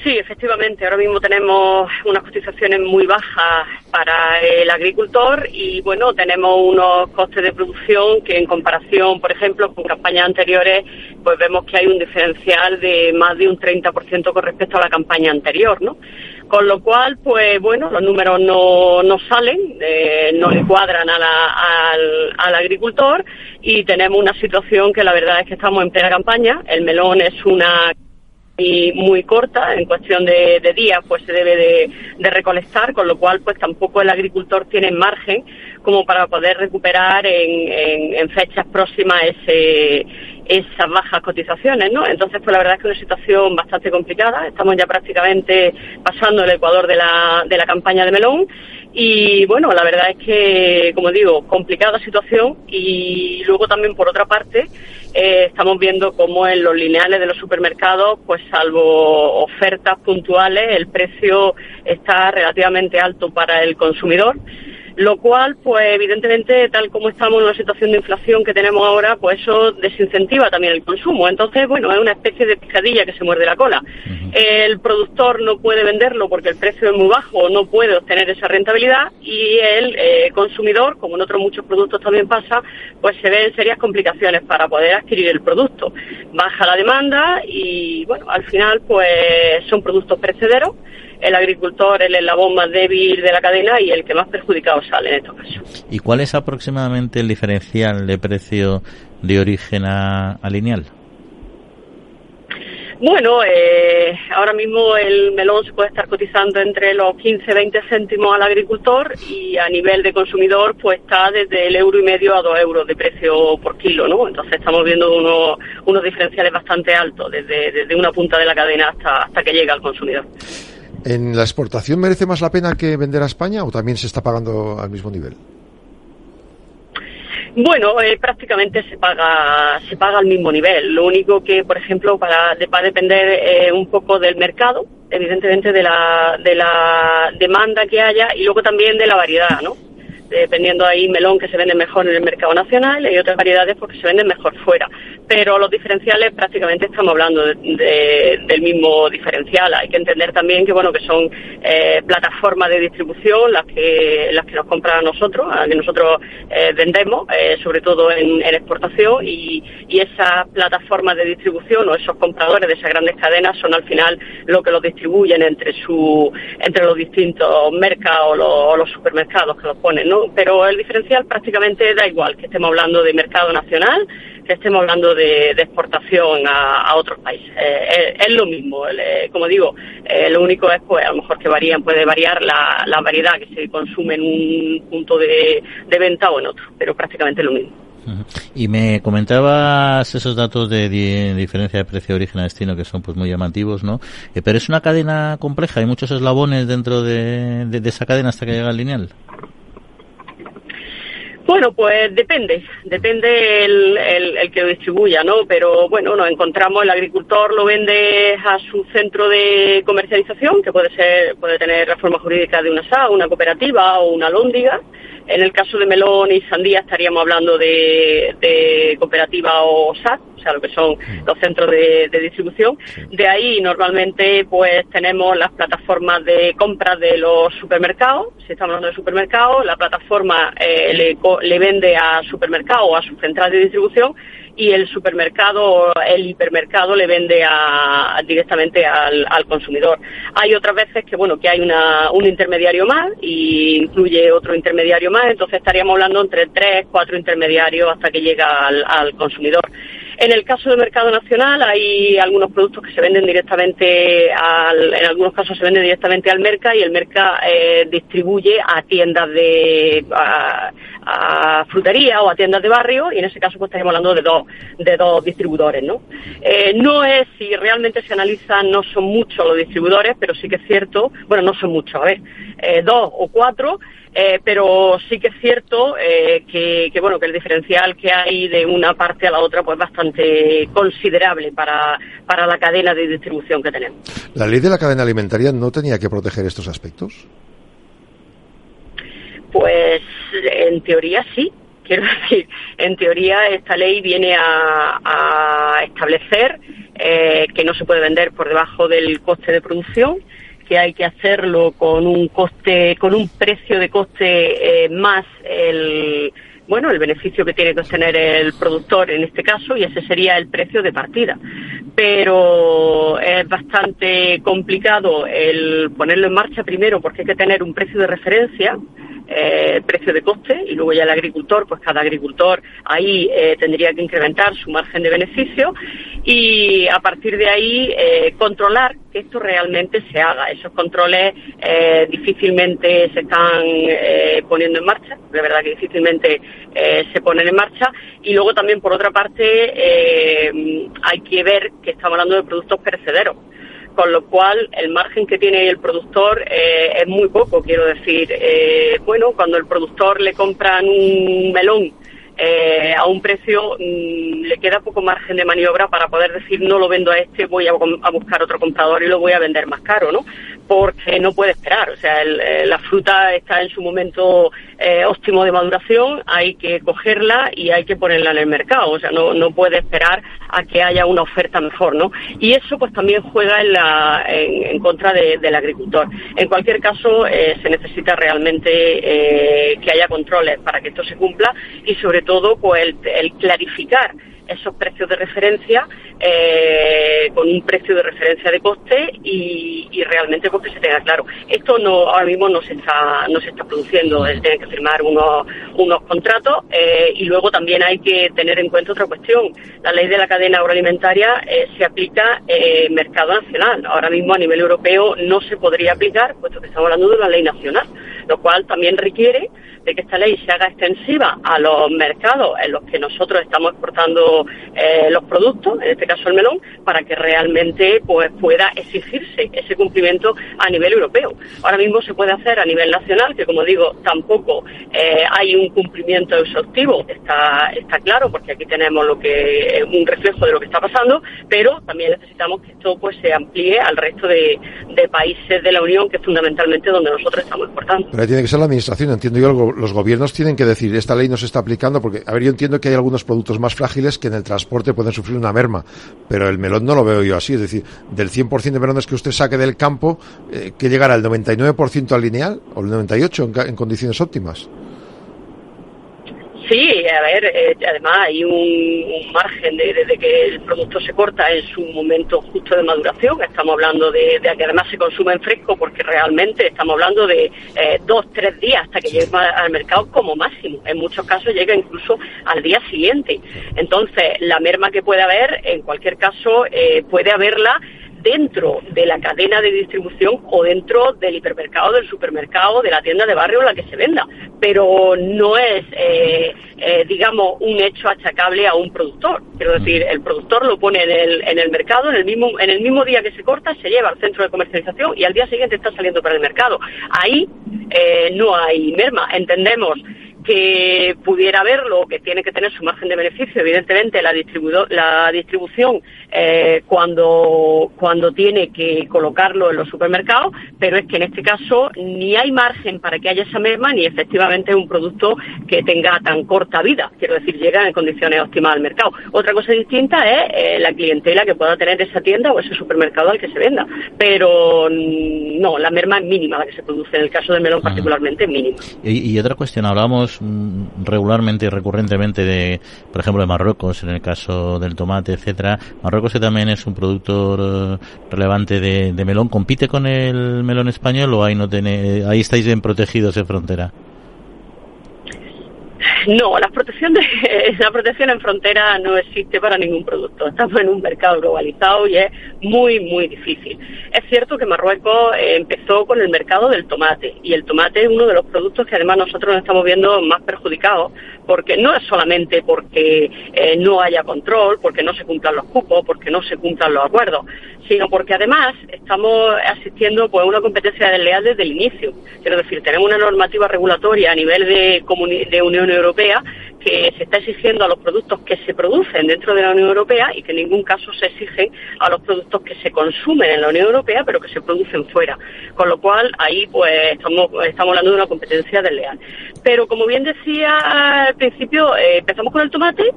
Sí, efectivamente. Ahora mismo tenemos unas cotizaciones muy bajas para el agricultor y, bueno, tenemos unos costes de producción que, en comparación, por ejemplo, con campañas anteriores, pues vemos que hay un diferencial de más de un 30% con respecto a la campaña anterior, ¿no? Con lo cual, pues bueno, los números no, no salen, eh, no le cuadran al, al agricultor y tenemos una situación que la verdad es que estamos en plena campaña. El melón es una y muy corta, en cuestión de, días pues se debe de, recolectar, con lo cual pues tampoco el agricultor tiene margen como para poder recuperar en, fechas próximas ese, esas bajas cotizaciones, ¿no? Entonces pues la verdad es que es una situación bastante complicada, estamos ya prácticamente pasando el ecuador de la, de la campaña de melón y bueno, la verdad es que, como digo, complicada situación y luego también por otra parte eh, estamos viendo cómo en los lineales de los supermercados, pues salvo ofertas puntuales, el precio está relativamente alto para el consumidor lo cual, pues evidentemente, tal como estamos en una situación de inflación que tenemos ahora, pues eso desincentiva también el consumo. Entonces, bueno, es una especie de picadilla que se muerde la cola. El productor no puede venderlo porque el precio es muy bajo, no puede obtener esa rentabilidad y el eh, consumidor, como en otros muchos productos también pasa, pues se ve en serias complicaciones para poder adquirir el producto. Baja la demanda y, bueno, al final, pues son productos precederos el agricultor el eslabón más débil de la cadena y el que más perjudicado sale en estos casos. ¿Y cuál es aproximadamente el diferencial de precio de origen a, lineal? Bueno, eh, ahora mismo el melón se puede estar cotizando entre los 15-20 céntimos al agricultor y a nivel de consumidor pues está desde el euro y medio a dos euros de precio por kilo, ¿no? Entonces estamos viendo unos, unos diferenciales bastante altos desde, desde una punta de la cadena hasta, hasta que llega al consumidor. ¿En la exportación merece más la pena que vender a España o también se está pagando al mismo nivel? Bueno, eh, prácticamente se paga se paga al mismo nivel. Lo único que, por ejemplo, para, va a depender eh, un poco del mercado, evidentemente de la, de la demanda que haya y luego también de la variedad, ¿no? Dependiendo ahí melón que se vende mejor en el mercado nacional y otras variedades porque se venden mejor fuera pero los diferenciales prácticamente estamos hablando de, del mismo diferencial. Hay que entender también que bueno que son eh, plataformas de distribución las que las que nos compran a nosotros, a que nosotros eh, vendemos, eh, sobre todo en, exportación y, y, esas plataformas de distribución o esos compradores de esas grandes cadenas son al final lo que los distribuyen entre su entre los distintos mercados o los, supermercados que los ponen, ¿no? Pero el diferencial prácticamente da igual que estemos hablando de mercado nacional que estemos hablando de, exportación a, otros países. Eh, es, lo mismo, eh, como digo, eh, lo único es pues a lo mejor que varían, puede variar la, variedad que se consume en un punto de, venta o en otro, pero prácticamente lo mismo. Y me comentabas esos datos de, diferencia de precio de origen a destino que son pues muy llamativos, ¿no? pero es una cadena compleja, hay muchos eslabones dentro de, de esa cadena hasta que llega al lineal. Bueno, pues depende, depende el, el, que lo distribuya, ¿no? Pero bueno, nos encontramos, el agricultor lo vende a su centro de comercialización, que puede ser, puede tener la forma jurídica de una SA, una cooperativa o una lóndiga, en el caso de melón y sandía estaríamos hablando de, cooperativa o SAT, o sea, lo que son los centros de, distribución. De ahí normalmente pues tenemos las plataformas de compra de los supermercados, si estamos hablando de supermercados, la plataforma eh, le, le vende a supermercado o a su central de distribución y el supermercado, el hipermercado le vende a, directamente al, consumidor. Hay otras veces que bueno que hay una, un intermediario más y incluye otro intermediario más, entonces estaríamos hablando entre tres, cuatro intermediarios hasta que llega al, consumidor. En el caso del mercado nacional hay algunos productos que se venden directamente al, en algunos casos se venden directamente al mercado y el mercado eh, distribuye a tiendas de frutería o a tiendas de barrio y en ese caso pues estaríamos hablando de dos, de dos distribuidores, ¿no? Eh, no es, si realmente se analiza, no son muchos los distribuidores, pero sí que es cierto, bueno, no son muchos, a ver, eh, dos o cuatro, eh, pero sí que es cierto que, que, bueno que el diferencial que hay de una parte a la otra pues bastante considerable para, para la cadena de distribución que tenemos. ¿La ley de la cadena alimentaria no tenía que proteger estos aspectos? Pues en teoría sí. Quiero decir, en teoría esta ley viene a, establecer eh, que no se puede vender por debajo del coste de producción, que hay que hacerlo con un coste, con un precio de coste eh, más el bueno, el beneficio que tiene que obtener el productor en este caso y ese sería el precio de partida. Pero es bastante complicado el ponerlo en marcha primero porque hay que tener un precio de referencia eh, precio de coste y luego ya el agricultor, pues cada agricultor ahí eh, tendría que incrementar su margen de beneficio y a partir de ahí eh, controlar que esto realmente se haga. Esos controles eh, difícilmente se están poniendo en marcha, de verdad que difícilmente se ponen en marcha y luego también por otra parte hay que ver que estamos hablando de productos perecederos con lo cual el margen que tiene el productor eh, es muy poco, quiero decir. Eh, bueno, cuando el productor le compran un melón eh, a un precio mm, le queda poco margen de maniobra para poder decir no lo vendo a este, voy a, buscar otro comprador y lo voy a vender más caro, ¿no? Porque no puede esperar, o sea, eh, la fruta está en su momento eh, óptimo de maduración, hay que cogerla y hay que ponerla en el mercado, o sea, no, no puede esperar a que haya una oferta mejor, ¿no? Y eso pues también juega en, la, en, contra del agricultor. En cualquier caso, se necesita realmente que haya controles para que esto se cumpla y sobre todo todo pues el, clarificar esos precios de referencia eh, con un precio de referencia de coste y, realmente porque se tenga claro. Esto no ahora mismo no se está no se está produciendo, es tener que firmar unos, unos contratos eh, y luego también hay que tener en cuenta otra cuestión. La ley de la cadena agroalimentaria eh, se aplica en mercado nacional. Ahora mismo a nivel europeo no se podría aplicar, puesto que estamos hablando de una ley nacional, lo cual también requiere que esta ley se haga extensiva a los mercados en los que nosotros estamos exportando eh, los productos, en este caso el melón, para que realmente pues pueda exigirse ese cumplimiento a nivel europeo. Ahora mismo se puede hacer a nivel nacional, que como digo, tampoco eh, hay un cumplimiento exhaustivo, está, está claro, porque aquí tenemos lo que un reflejo de lo que está pasando, pero también necesitamos que esto pues se amplíe al resto de, países de la Unión, que es fundamentalmente donde nosotros estamos exportando. Pero tiene que ser la administración, entiendo yo, los gobiernos tienen que decir, esta ley no se está aplicando porque, a ver, yo entiendo que hay algunos productos más frágiles que en el transporte pueden sufrir una merma, pero el melón no lo veo yo así, es decir, del 100% de melones que usted saque del campo, eh, que llegará al 99% al lineal o el 98% en condiciones óptimas. Sí, a ver, eh, además hay un, margen de, que el producto se corta en su momento justo de maduración. Estamos hablando de, que además se consume en fresco porque realmente estamos hablando de eh, dos, tres días hasta que llegue al mercado como máximo. En muchos casos llega incluso al día siguiente. Entonces, la merma que puede haber, en cualquier caso, eh, puede haberla dentro de la cadena de distribución o dentro del hipermercado, del supermercado, de la tienda de barrio en la que se venda. Pero no es, eh, eh, digamos, un hecho achacable a un productor. Quiero decir, el productor lo pone en el, en el mercado, en el, mismo, en el mismo día que se corta, se lleva al centro de comercialización y al día siguiente está saliendo para el mercado. Ahí eh, no hay merma. Entendemos que pudiera haberlo, que tiene que tener su margen de beneficio, evidentemente la, la distribución eh, cuando, cuando tiene que colocarlo en los supermercados, pero es que en este caso ni hay margen para que haya esa merma ni efectivamente es un producto que tenga tan corta vida, quiero decir, llega en condiciones óptimas al mercado. Otra cosa distinta es eh, la clientela que pueda tener esa tienda o ese supermercado al que se venda, pero mm, no, la merma es mínima la que se produce, en el caso del melón particularmente es mínima. Y, y otra cuestión, hablamos Mm, regularmente y recurrentemente de, por ejemplo, de Marruecos, en el caso del tomate, etcétera. Marruecos que también es un productor eh, relevante de, de melón. ¿Compite con el melón español o ahí no tiene, ahí estáis bien protegidos en frontera? No, la protección, de, la protección en frontera no existe para ningún producto. Estamos en un mercado globalizado y es muy, muy difícil. Es cierto que Marruecos eh, empezó con el mercado del tomate y el tomate es uno de los productos que además nosotros nos estamos viendo más perjudicados porque no es solamente porque eh, no haya control, porque no se cumplan los cupos, porque no se cumplan los acuerdos, sino porque además estamos asistiendo pues, a una competencia desleal desde el inicio. Quiero decir, tenemos una normativa regulatoria a nivel de, de Unión Europea que se está exigiendo a los productos que se producen dentro de la Unión Europea y que en ningún caso se exigen a los productos que se consumen en la Unión Europea pero que se producen fuera. Con lo cual ahí pues estamos, estamos hablando de una competencia desleal. Pero como bien decía al principio, eh, empezamos con el tomate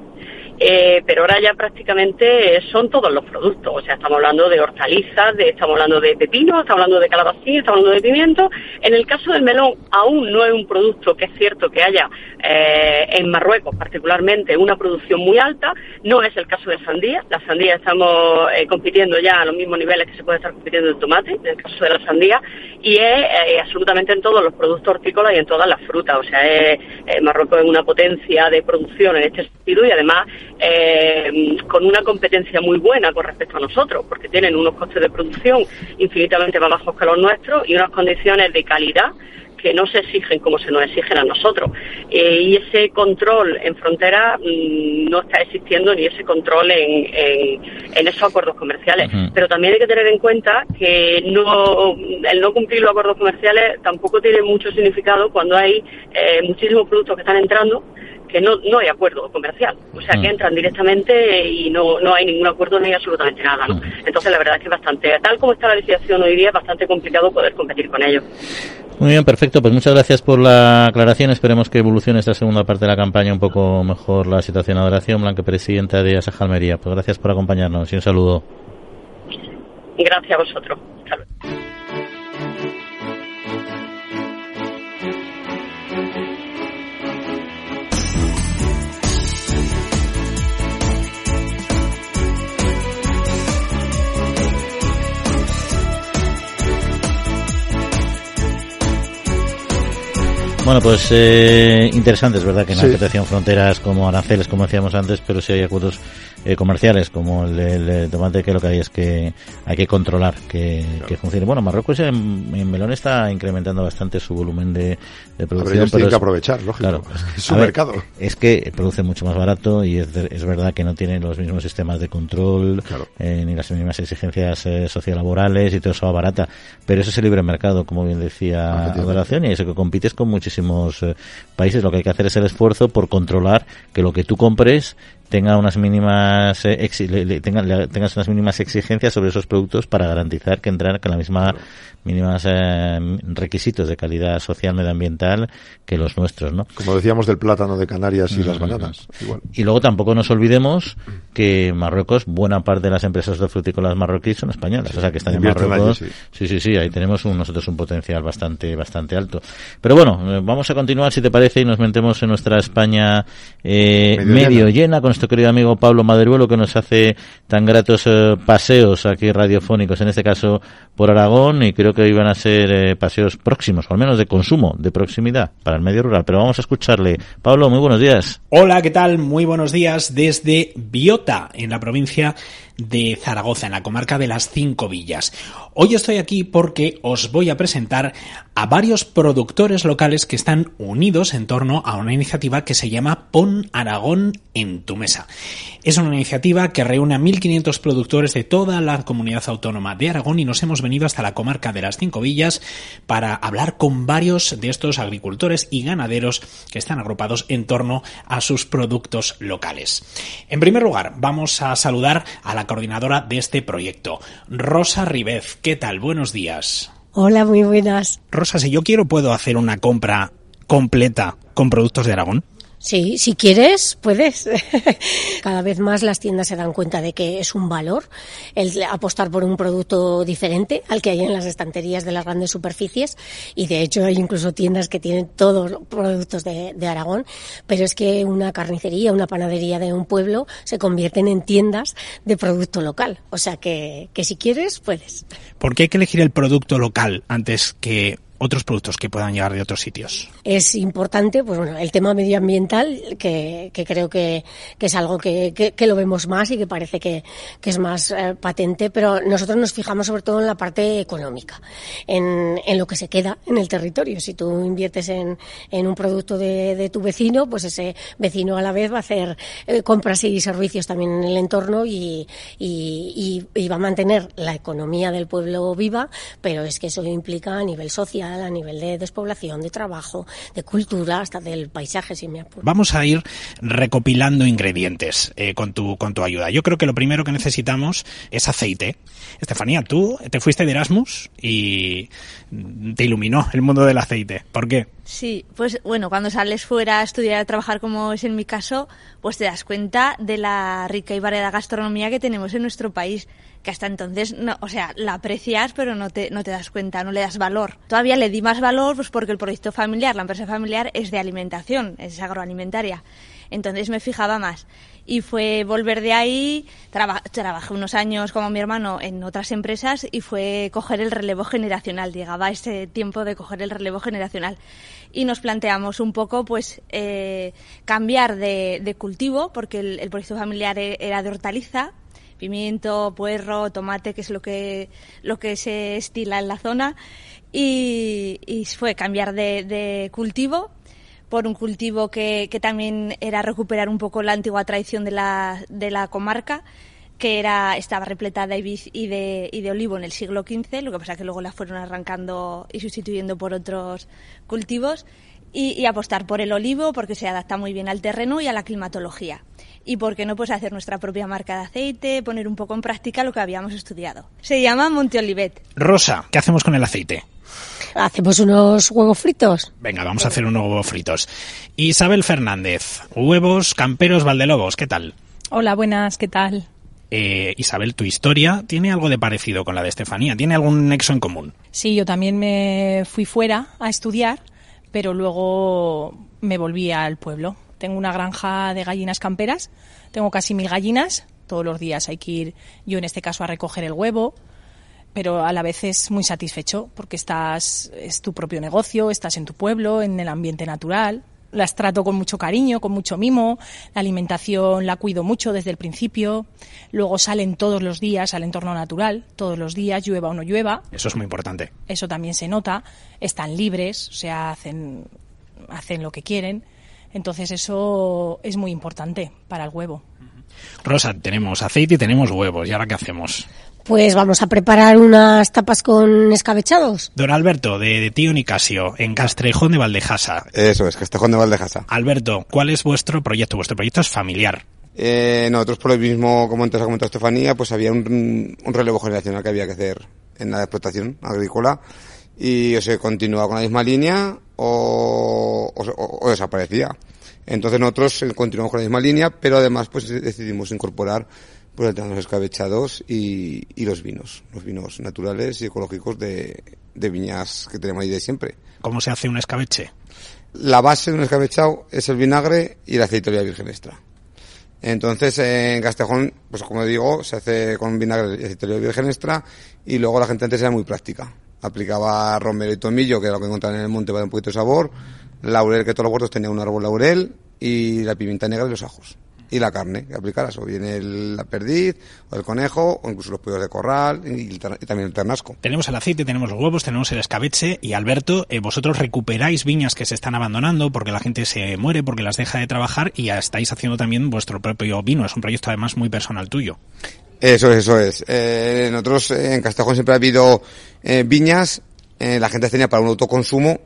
eh, pero ahora ya prácticamente son todos los productos, o sea, estamos hablando de hortalizas, de, estamos hablando de pepino, estamos hablando de calabacín, estamos hablando de pimiento. En el caso del melón, aún no es un producto que es cierto que haya eh, en Marruecos particularmente una producción muy alta, no es el caso de sandía, la sandía estamos eh, compitiendo ya a los mismos niveles que se puede estar compitiendo el tomate, en el caso de la sandía, y es absolutamente en todos los productos hortícolas y en todas las frutas, o sea, Marruecos es una potencia de producción en este sentido y además eh, con una competencia muy buena con respecto a nosotros, porque tienen unos costes de producción infinitamente más bajos que los nuestros y unas condiciones de calidad que no se exigen como se nos exigen a nosotros. Eh, y ese control en frontera mm, no está existiendo ni ese control en, en, esos acuerdos comerciales. Pero también hay que tener en cuenta que no, el no cumplir los acuerdos comerciales tampoco tiene mucho significado cuando hay eh, muchísimos productos que están entrando que no, no hay acuerdo comercial. O sea, que mm. entran directamente y no, no hay ningún acuerdo ni absolutamente nada. ¿no? Mm. Entonces, la verdad es que es bastante, tal como está la legislación hoy día, es bastante complicado poder competir con ellos. Muy bien, perfecto. Pues muchas gracias por la aclaración. Esperemos que evolucione esta segunda parte de la campaña un poco mejor la situación. Adoración Blanca, presidenta de Asaja Almería. Pues gracias por acompañarnos y un saludo. Gracias a vosotros. Bueno, pues eh, interesante, es verdad que no sí. fronteras como aranceles, como decíamos antes, pero sí hay acuerdos eh, comerciales como el, el, tomate que lo que hay es que hay que controlar que, claro. que funcione. Bueno, Marruecos en, en, melón está incrementando bastante su volumen de, de producción. Pero, pero que aprovechar, lógico. Claro, es su ver, mercado. Es que produce mucho más barato y es, de, es verdad que no tiene los mismos sistemas de control claro. eh, ni las mismas exigencias eh, sociolaborales y todo eso va barata. Pero eso es el libre mercado, como bien decía Adoración, y eso que compites con muchísimos eh, países. Lo que hay que hacer es el esfuerzo por controlar que lo que tú compres tenga unas mínimas eh, exi le, tenga, le, tengas unas mínimas exigencias sobre esos productos para garantizar que entran con la misma claro. mínimas eh, requisitos de calidad social medioambiental que los nuestros, ¿no? Como decíamos del plátano de Canarias y mm -hmm. las bananas, igual. Y luego tampoco nos olvidemos que Marruecos, buena parte de las empresas de frutícolas marroquíes son españolas, sí, o sea que están en Marruecos. Allí, sí. sí, sí, sí, ahí tenemos un, nosotros un potencial bastante bastante alto. Pero bueno, eh, vamos a continuar si te parece y nos metemos en nuestra España eh, medio, medio llena. llena con nuestro querido amigo Pablo Maderuelo que nos hace tan gratos eh, paseos aquí radiofónicos, en este caso por Aragón, y creo que iban a ser eh, paseos próximos, o al menos de consumo, de proximidad para el medio rural. Pero vamos a escucharle. Pablo, muy buenos días. Hola, ¿qué tal? Muy buenos días desde Biota, en la provincia de Zaragoza, en la comarca de las Cinco Villas. Hoy estoy aquí porque os voy a presentar a varios productores locales que están unidos en torno a una iniciativa que se llama Pon Aragón en tu mesa. Es una iniciativa que reúne a 1.500 productores de toda la comunidad autónoma de Aragón y nos hemos venido hasta la comarca de las Cinco Villas para hablar con varios de estos agricultores y ganaderos que están agrupados en torno a sus productos locales. En primer lugar, vamos a saludar a la coordinadora de este proyecto, Rosa Ribez. ¿Qué tal? Buenos días. Hola, muy buenas. Rosa, si yo quiero, ¿puedo hacer una compra completa con productos de Aragón? Sí, si quieres, puedes. Cada vez más las tiendas se dan cuenta de que es un valor el apostar por un producto diferente al que hay en las estanterías de las grandes superficies y de hecho hay incluso tiendas que tienen todos los productos de, de Aragón, pero es que una carnicería, una panadería de un pueblo se convierten en tiendas de producto local. O sea que, que si quieres, puedes. ¿Por qué hay que elegir el producto local antes que otros productos que puedan llegar de otros sitios. Es importante, pues bueno, el tema medioambiental, que, que creo que, que, es algo que, que, lo vemos más y que parece que, es más eh, patente, pero nosotros nos fijamos sobre todo en la parte económica, en, en lo que se queda en el territorio. Si tú inviertes en, en un producto de, de, tu vecino, pues ese vecino a la vez va a hacer eh, compras y servicios también en el entorno y, y, y, y va a mantener la economía del pueblo viva, pero es que eso implica a nivel social, a nivel de despoblación, de trabajo, de cultura, hasta del paisaje, si me apuro. Vamos a ir recopilando ingredientes eh, con, tu, con tu ayuda. Yo creo que lo primero que necesitamos es aceite. Estefanía, tú te fuiste de Erasmus y te iluminó el mundo del aceite. ¿Por qué? Sí, pues bueno, cuando sales fuera a estudiar, a trabajar como es en mi caso, pues te das cuenta de la rica y variada gastronomía que tenemos en nuestro país que hasta entonces, no, o sea, la aprecias pero no te, no te das cuenta, no le das valor. Todavía le di más valor pues porque el proyecto familiar, la empresa familiar es de alimentación, es agroalimentaria. Entonces me fijaba más. Y fue volver de ahí, traba, trabajé unos años como mi hermano en otras empresas y fue coger el relevo generacional. Llegaba ese tiempo de coger el relevo generacional. Y nos planteamos un poco, pues, eh, cambiar de, de cultivo, porque el, el proyecto familiar e, era de hortaliza, pimiento, puerro, tomate, que es lo que, lo que se estila en la zona. Y, fue cambiar de, cultivo por un cultivo que, que, también era recuperar un poco la antigua tradición de la, de la comarca que era, estaba repleta de y de, y de olivo en el siglo XV, lo que pasa que luego la fueron arrancando y sustituyendo por otros cultivos, y apostar por el olivo porque se adapta muy bien al terreno y a la climatología y por qué no pues hacer nuestra propia marca de aceite, poner un poco en práctica lo que habíamos estudiado. Se llama Monte Olivet. Rosa, ¿qué hacemos con el aceite? Hacemos unos huevos fritos. Venga, vamos a hacer unos huevos fritos. Isabel Fernández, huevos camperos Valdelobos, ¿qué tal? Hola, buenas, ¿qué tal? Eh, Isabel, tu historia tiene algo de parecido con la de Estefanía, tiene algún nexo en común. Sí, yo también me fui fuera a estudiar, pero luego me volví al pueblo tengo una granja de gallinas camperas, tengo casi mil gallinas, todos los días hay que ir yo en este caso a recoger el huevo, pero a la vez es muy satisfecho porque estás, es tu propio negocio, estás en tu pueblo, en el ambiente natural. Las trato con mucho cariño, con mucho mimo. La alimentación la cuido mucho desde el principio. Luego salen todos los días al entorno natural, todos los días, llueva o no llueva. Eso es muy importante. Eso también se nota. Están libres, o sea, hacen, hacen lo que quieren. Entonces eso es muy importante para el huevo. Rosa, tenemos aceite y tenemos huevos. ¿Y ahora qué hacemos? Pues vamos a preparar unas tapas con escabechados. Don Alberto, de, Tío Nicasio, en Castrejón de Valdejasa. Eso es, Castrejón de Valdejasa. Alberto, ¿cuál es vuestro proyecto? Vuestro proyecto es familiar. Eh, nosotros por lo mismo, como antes ha comentado Estefanía, pues había un, relevo generacional que había que hacer en la explotación agrícola y o se continuaba con la misma línea o, o desaparecía. Entonces nosotros continuamos con la misma línea, pero además pues decidimos incorporar pues el tema de los escabechados y, y, los vinos, los vinos naturales y ecológicos de, de viñas que tenemos ahí de siempre. ¿Cómo se hace un escabeche? La base de un escabechado es el vinagre y la oliva virgen extra. Entonces, en Castejón, pues como digo, se hace con vinagre y oliva virgen extra y luego la gente antes era muy práctica. Aplicaba romero y tomillo, que era lo que encontraban en el monte para dar un poquito de sabor, laurel, que todos los huertos tenían un árbol laurel, y la pimienta negra y los ajos y la carne que aplicarás, o bien el, la perdiz, o el conejo, o incluso los pollos de corral y, también el ternasco. Tenemos el aceite, tenemos los huevos, tenemos el escabeche y Alberto, eh, vosotros recuperáis viñas que se están abandonando porque la gente se muere, porque las deja de trabajar y ya estáis haciendo también vuestro propio vino. Es un proyecto además muy personal tuyo. Eso es, eso es. Eh, nosotros en Castejón siempre ha habido eh, viñas, eh, la gente tenía para un autoconsumo,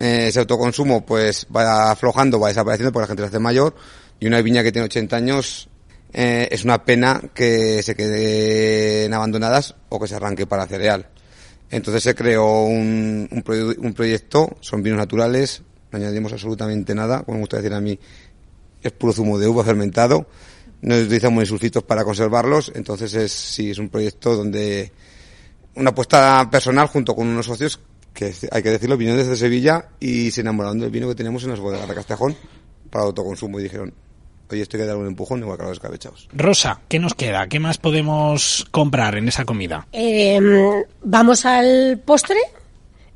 eh, ese autoconsumo pues va aflojando, va desapareciendo porque la gente se hace mayor y una viña que tiene 80 años eh, es una pena que se queden abandonadas o que se arranque para cereal. Entonces se creó un, un, proyecto, son vinos naturales, no añadimos absolutamente nada, como me gusta decir a mí, es puro zumo de uva fermentado, no utilizamos sulfitos para conservarlos, entonces es, sí, es un proyecto donde una apuesta personal junto con unos socios que hay que decirlo, vinieron desde Sevilla y se enamoraron del vino que tenemos en las bodegas de Castejón para autoconsumo y dijeron, oye, esto hay que dar un empujón igual que a los escabechados. Rosa, ¿qué nos queda? ¿Qué más podemos comprar en esa comida? Em, vamos al postre,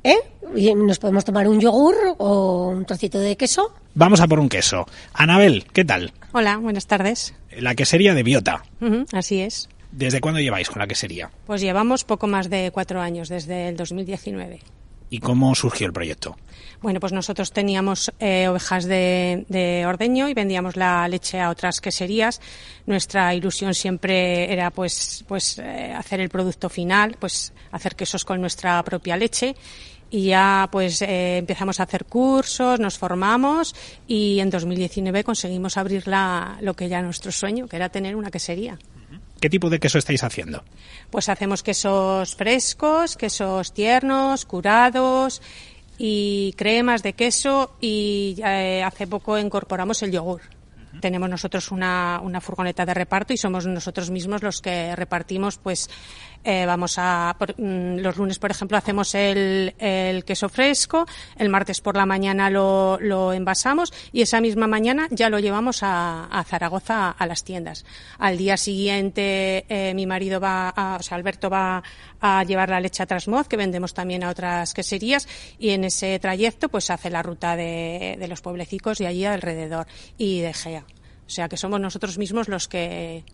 ¿eh? Y nos podemos tomar un yogur o un trocito de queso. Vamos a por un queso. Anabel, ¿qué tal? Hola, buenas tardes. La quesería de Biota. así es. ¿Desde cuándo lleváis con la quesería? Pues llevamos poco más de cuatro años, desde el 2019. ¿Y cómo surgió el proyecto? Bueno, pues nosotros teníamos eh, ovejas de, ordeño y vendíamos la leche a otras queserías. Nuestra ilusión siempre era pues, pues eh, hacer el producto final, pues hacer quesos con nuestra propia leche y ya pues eh, empezamos a hacer cursos, nos formamos y en 2019 conseguimos abrir la, lo que ya nuestro sueño, que era tener una quesería. ¿Qué tipo de queso estáis haciendo? Pues hacemos quesos frescos, quesos tiernos, curados y cremas de queso y eh, hace poco incorporamos el yogur. Tenemos nosotros una, una, furgoneta de reparto y somos nosotros mismos los que repartimos pues eh, vamos a, mm, los lunes, por ejemplo, hacemos el, el, queso fresco, el martes por la mañana lo, envasamos y esa misma mañana ya lo llevamos a, Zaragoza a, las tiendas. Al día siguiente eh, mi marido va, a, o sea, Alberto va a llevar la leche a Trasmoz, que vendemos también a otras queserías, y en ese trayecto pues hace la ruta de, de los pueblecicos y allí alrededor y de Gea. O sea que somos nosotros mismos los que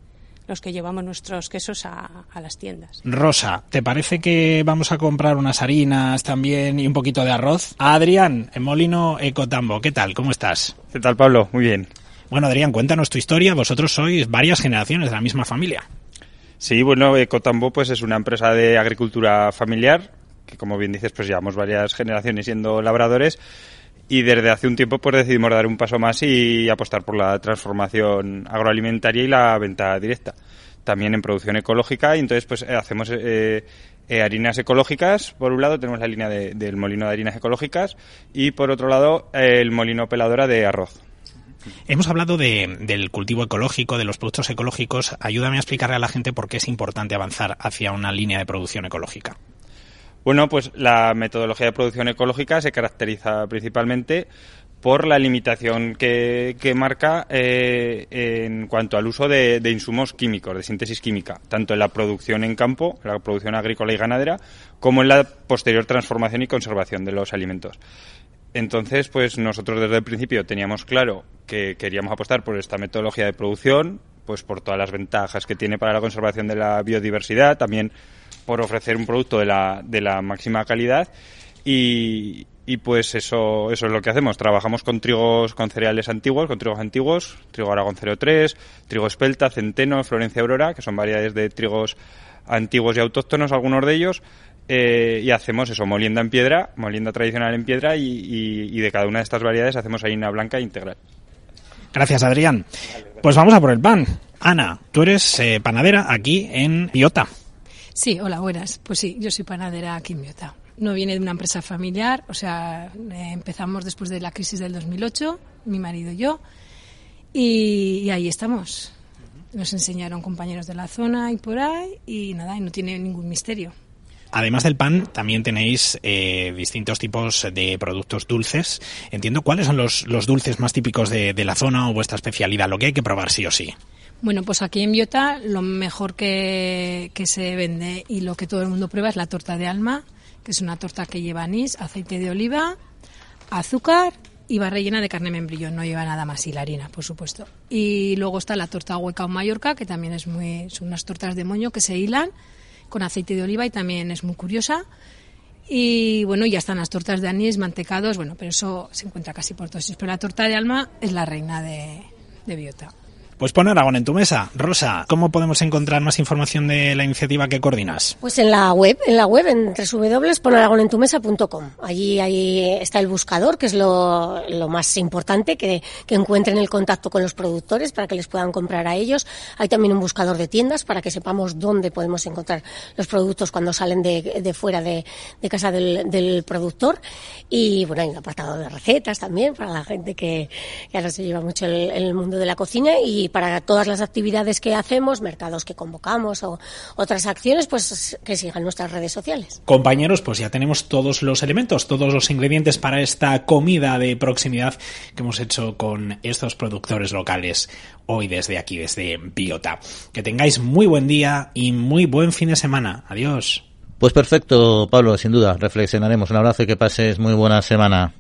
los que llevamos nuestros quesos a, las tiendas. Rosa, ¿te parece que vamos a comprar unas harinas también y un poquito de arroz? Adrián, en Molino Ecotambo, ¿qué tal? ¿Cómo estás? ¿Qué tal, Pablo? Muy bien. Bueno, Adrián, cuéntanos tu historia. Vosotros sois varias generaciones de la misma familia. Sí, bueno, Ecotambo pues es una empresa de agricultura familiar que, como bien dices, pues llevamos varias generaciones siendo labradores y desde hace un tiempo pues decidimos dar un paso más y apostar por la transformación agroalimentaria y la venta directa. También en producción ecológica y entonces pues eh, hacemos eh, eh, harinas ecológicas. Por un lado tenemos la línea del molino de harinas ecológicas y por otro lado el molino peladora de arroz. Hemos hablado del cultivo ecológico, de los productos ecológicos. Ayúdame a explicarle a la gente por qué es importante avanzar hacia una línea de producción ecológica. Bueno, pues la metodología de producción ecológica se caracteriza principalmente por la limitación que, que marca eh, en cuanto al uso de, de, insumos químicos, de síntesis química, tanto en la producción en campo, la producción agrícola y ganadera, como en la posterior transformación y conservación de los alimentos. Entonces, pues nosotros desde el principio teníamos claro que queríamos apostar por esta metodología de producción, pues por todas las ventajas que tiene para la conservación de la biodiversidad, también por ofrecer un producto de la, de la máxima calidad y, y pues eso, eso es lo que hacemos. Trabajamos con trigos, con cereales antiguos, con trigos antiguos, trigo Aragón 03, trigo espelta, centeno, Florencia Aurora, que son variedades de trigos antiguos y autóctonos, algunos de ellos, eh, y hacemos eso, molienda en piedra, molienda tradicional en piedra, y, y, y, de cada una de estas variedades hacemos harina blanca integral. Gracias, Adrián. Pues vamos a por el pan. Ana, tú eres eh, panadera aquí en Biota. Sí, hola, buenas. Pues sí, yo soy panadera aquí en Biota no viene de una empresa familiar, o sea, eh, empezamos después de la crisis del 2008, mi marido y yo, y, y, ahí estamos. Nos enseñaron compañeros de la zona y por ahí, y nada, y no tiene ningún misterio. Además del pan, también tenéis eh, distintos tipos de productos dulces. Entiendo cuáles son los, los dulces más típicos de, de la zona o vuestra especialidad, lo que hay que probar sí o sí. Bueno, pues aquí en Biota lo mejor que, que, se vende y lo que todo el mundo prueba es la torta de alma, que es una torta que lleva anís, aceite de oliva, azúcar y va rellena de carne membrillo, no lleva nada más y la harina, por supuesto. Y luego está la torta hueca o Mallorca, que también es muy, son unas tortas de moño que se hilan con aceite de oliva y también es muy curiosa. Y bueno, ya están las tortas de anís, mantecados, bueno, pero eso se encuentra casi por todos. Pero la torta de alma es la reina de, de Biota. Pues pon Aragón en tu mesa. Rosa, ¿cómo podemos encontrar más información de la iniciativa que coordinas? Pues en la web, en la web, en www.ponaragonentumesa.com. Allí, ahí está el buscador, que es lo, más importante, que, que, encuentren el contacto con los productores para que les puedan comprar a ellos. Hay también un buscador de tiendas para que sepamos dónde podemos encontrar los productos cuando salen de, fuera de, casa del, productor. Y bueno, hay un apartado de recetas también para la gente que, que ahora se lleva mucho el, el mundo de la cocina y para todas las actividades que hacemos, mercados que convocamos o otras acciones, pues que sigan nuestras redes sociales. Compañeros, pues ya tenemos todos los elementos, todos los ingredientes para esta comida de proximidad que hemos hecho con estos productores locales hoy desde aquí, desde Biota. Que tengáis muy buen día y muy buen fin de semana. Adiós. Pues perfecto, Pablo, sin duda, reflexionaremos. Un abrazo y que pases muy buena semana.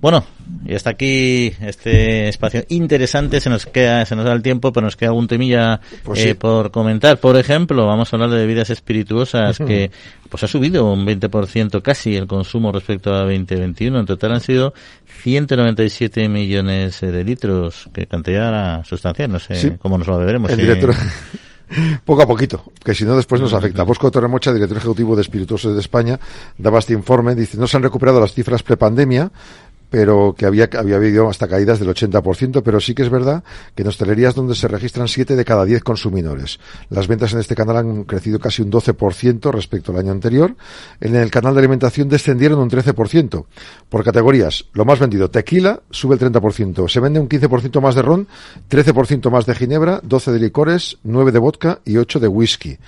Bueno, y hasta aquí este espacio interesante. Se nos queda, se nos da el tiempo, pero nos queda algún temilla pues sí. eh, por comentar. Por ejemplo, vamos a hablar de bebidas espirituosas que pues ha subido un 20% casi el consumo respecto a 2021. En total han sido 197 millones de litros, que cantidad sustancial. No sé sí. cómo nos lo beberemos. El director... Poco a poquito, que si no después nos afecta. Bosco Torremocha, director ejecutivo de Espirituosos de España, daba este informe, dice, no se han recuperado las cifras prepandemia, pero que había, había habido hasta caídas del 80%, pero sí que es verdad que en hostelerías donde se registran 7 de cada 10 consumidores. Las ventas en este canal han crecido casi un 12% respecto al año anterior. En el canal de alimentación descendieron un 13%. Por categorías, lo más vendido, tequila, sube el 30%. Se vende un 15% más de ron, 13% más de ginebra, 12 de licores, 9 de vodka y 8 de whisky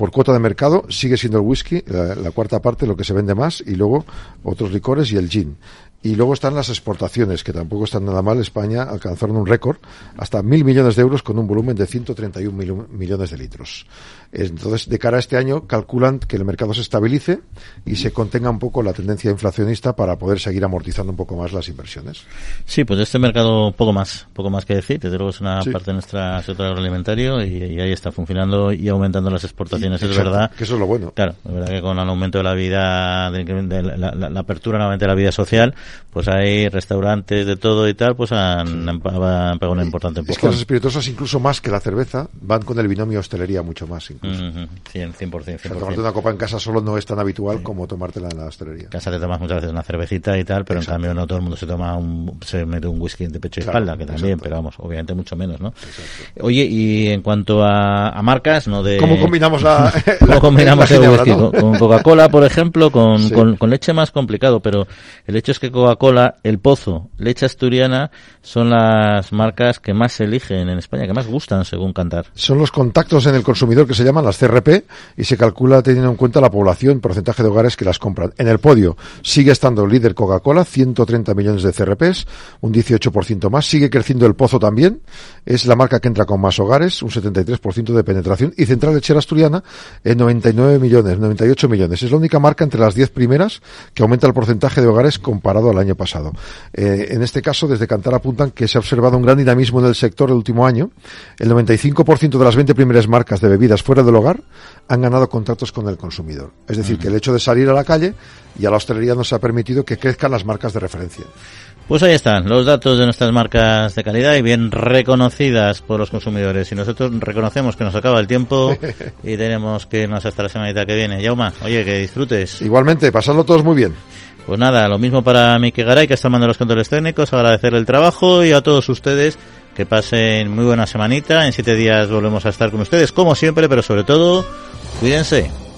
por cuota de mercado sigue siendo el whisky, la, la, cuarta parte, lo que se vende más, y luego otros licores y el gin. Y luego están las exportaciones, que tampoco están nada mal. España alcanzaron un récord, hasta mil millones de euros con un volumen de 131 mil millones de litros. Entonces, de cara a este año, calculan que el mercado se estabilice y se contenga un poco la tendencia inflacionista para poder seguir amortizando un poco más las inversiones. Sí, pues de este mercado poco más, poco más que decir. Desde luego es una sí. parte de nuestra sector agroalimentario y, y, ahí está funcionando y aumentando las exportaciones. Y, es verdad. Que eso es lo bueno. Claro, es verdad que con el aumento de la vida, de, de la, la, la, apertura nuevamente de la vida social, pues hay restaurantes de todo y tal, pues han, han, han pegado una importante empujón. Es que las espirituosas, incluso más que la cerveza, van con el binomio hostelería mucho más. Incluso. Uh -huh. Sí, 100%. 100%. O sea, tomarte una copa en casa solo no es tan habitual sí. como tomártela en la hostelería. En casa te tomas muchas veces una cervecita y tal, pero Exacto. en cambio no todo el mundo se toma un, se mete un whisky de pecho y claro, espalda, que también, Exacto. pero vamos, obviamente mucho menos, ¿no? Exacto. Oye, y en cuanto a, a, marcas, ¿no? De, ¿Cómo combinamos la, ¿Cómo la, combinamos la el whisky? ¿no? Con, con Coca-Cola, por ejemplo, con, sí. con, con, leche más complicado, pero el hecho es que Coca-Cola, El Pozo, Leche Asturiana son las marcas que más se eligen en España, que más gustan según Cantar. Son los contactos en el consumidor que se llaman las CRP y se calcula teniendo en cuenta la población, porcentaje de hogares que las compran. En el podio sigue estando el líder Coca-Cola, 130 millones de CRPs, un 18% más. Sigue creciendo El Pozo también, es la marca que entra con más hogares, un 73% de penetración. Y Central Lechera Asturiana, en 99 millones, 98 millones. Es la única marca entre las 10 primeras que aumenta el porcentaje de hogares comparado al año pasado. Eh, en este caso, desde Cantar apuntan que se ha observado un gran dinamismo en el sector el último año. El 95% de las 20 primeras marcas de bebidas fuera del hogar han ganado contratos con el consumidor. Es decir, que el hecho de salir a la calle y a la hostelería nos ha permitido que crezcan las marcas de referencia. Pues ahí están los datos de nuestras marcas de calidad y bien reconocidas por los consumidores. Y nosotros reconocemos que nos acaba el tiempo y tenemos que irnos hasta la semanita que viene. Yauma, oye, que disfrutes. Igualmente, pasadlo todos muy bien. Pues nada, lo mismo para Miki Garay, que está mandando los controles técnicos, agradecer el trabajo y a todos ustedes que pasen muy buena semanita. En siete días volvemos a estar con ustedes, como siempre, pero sobre todo, cuídense.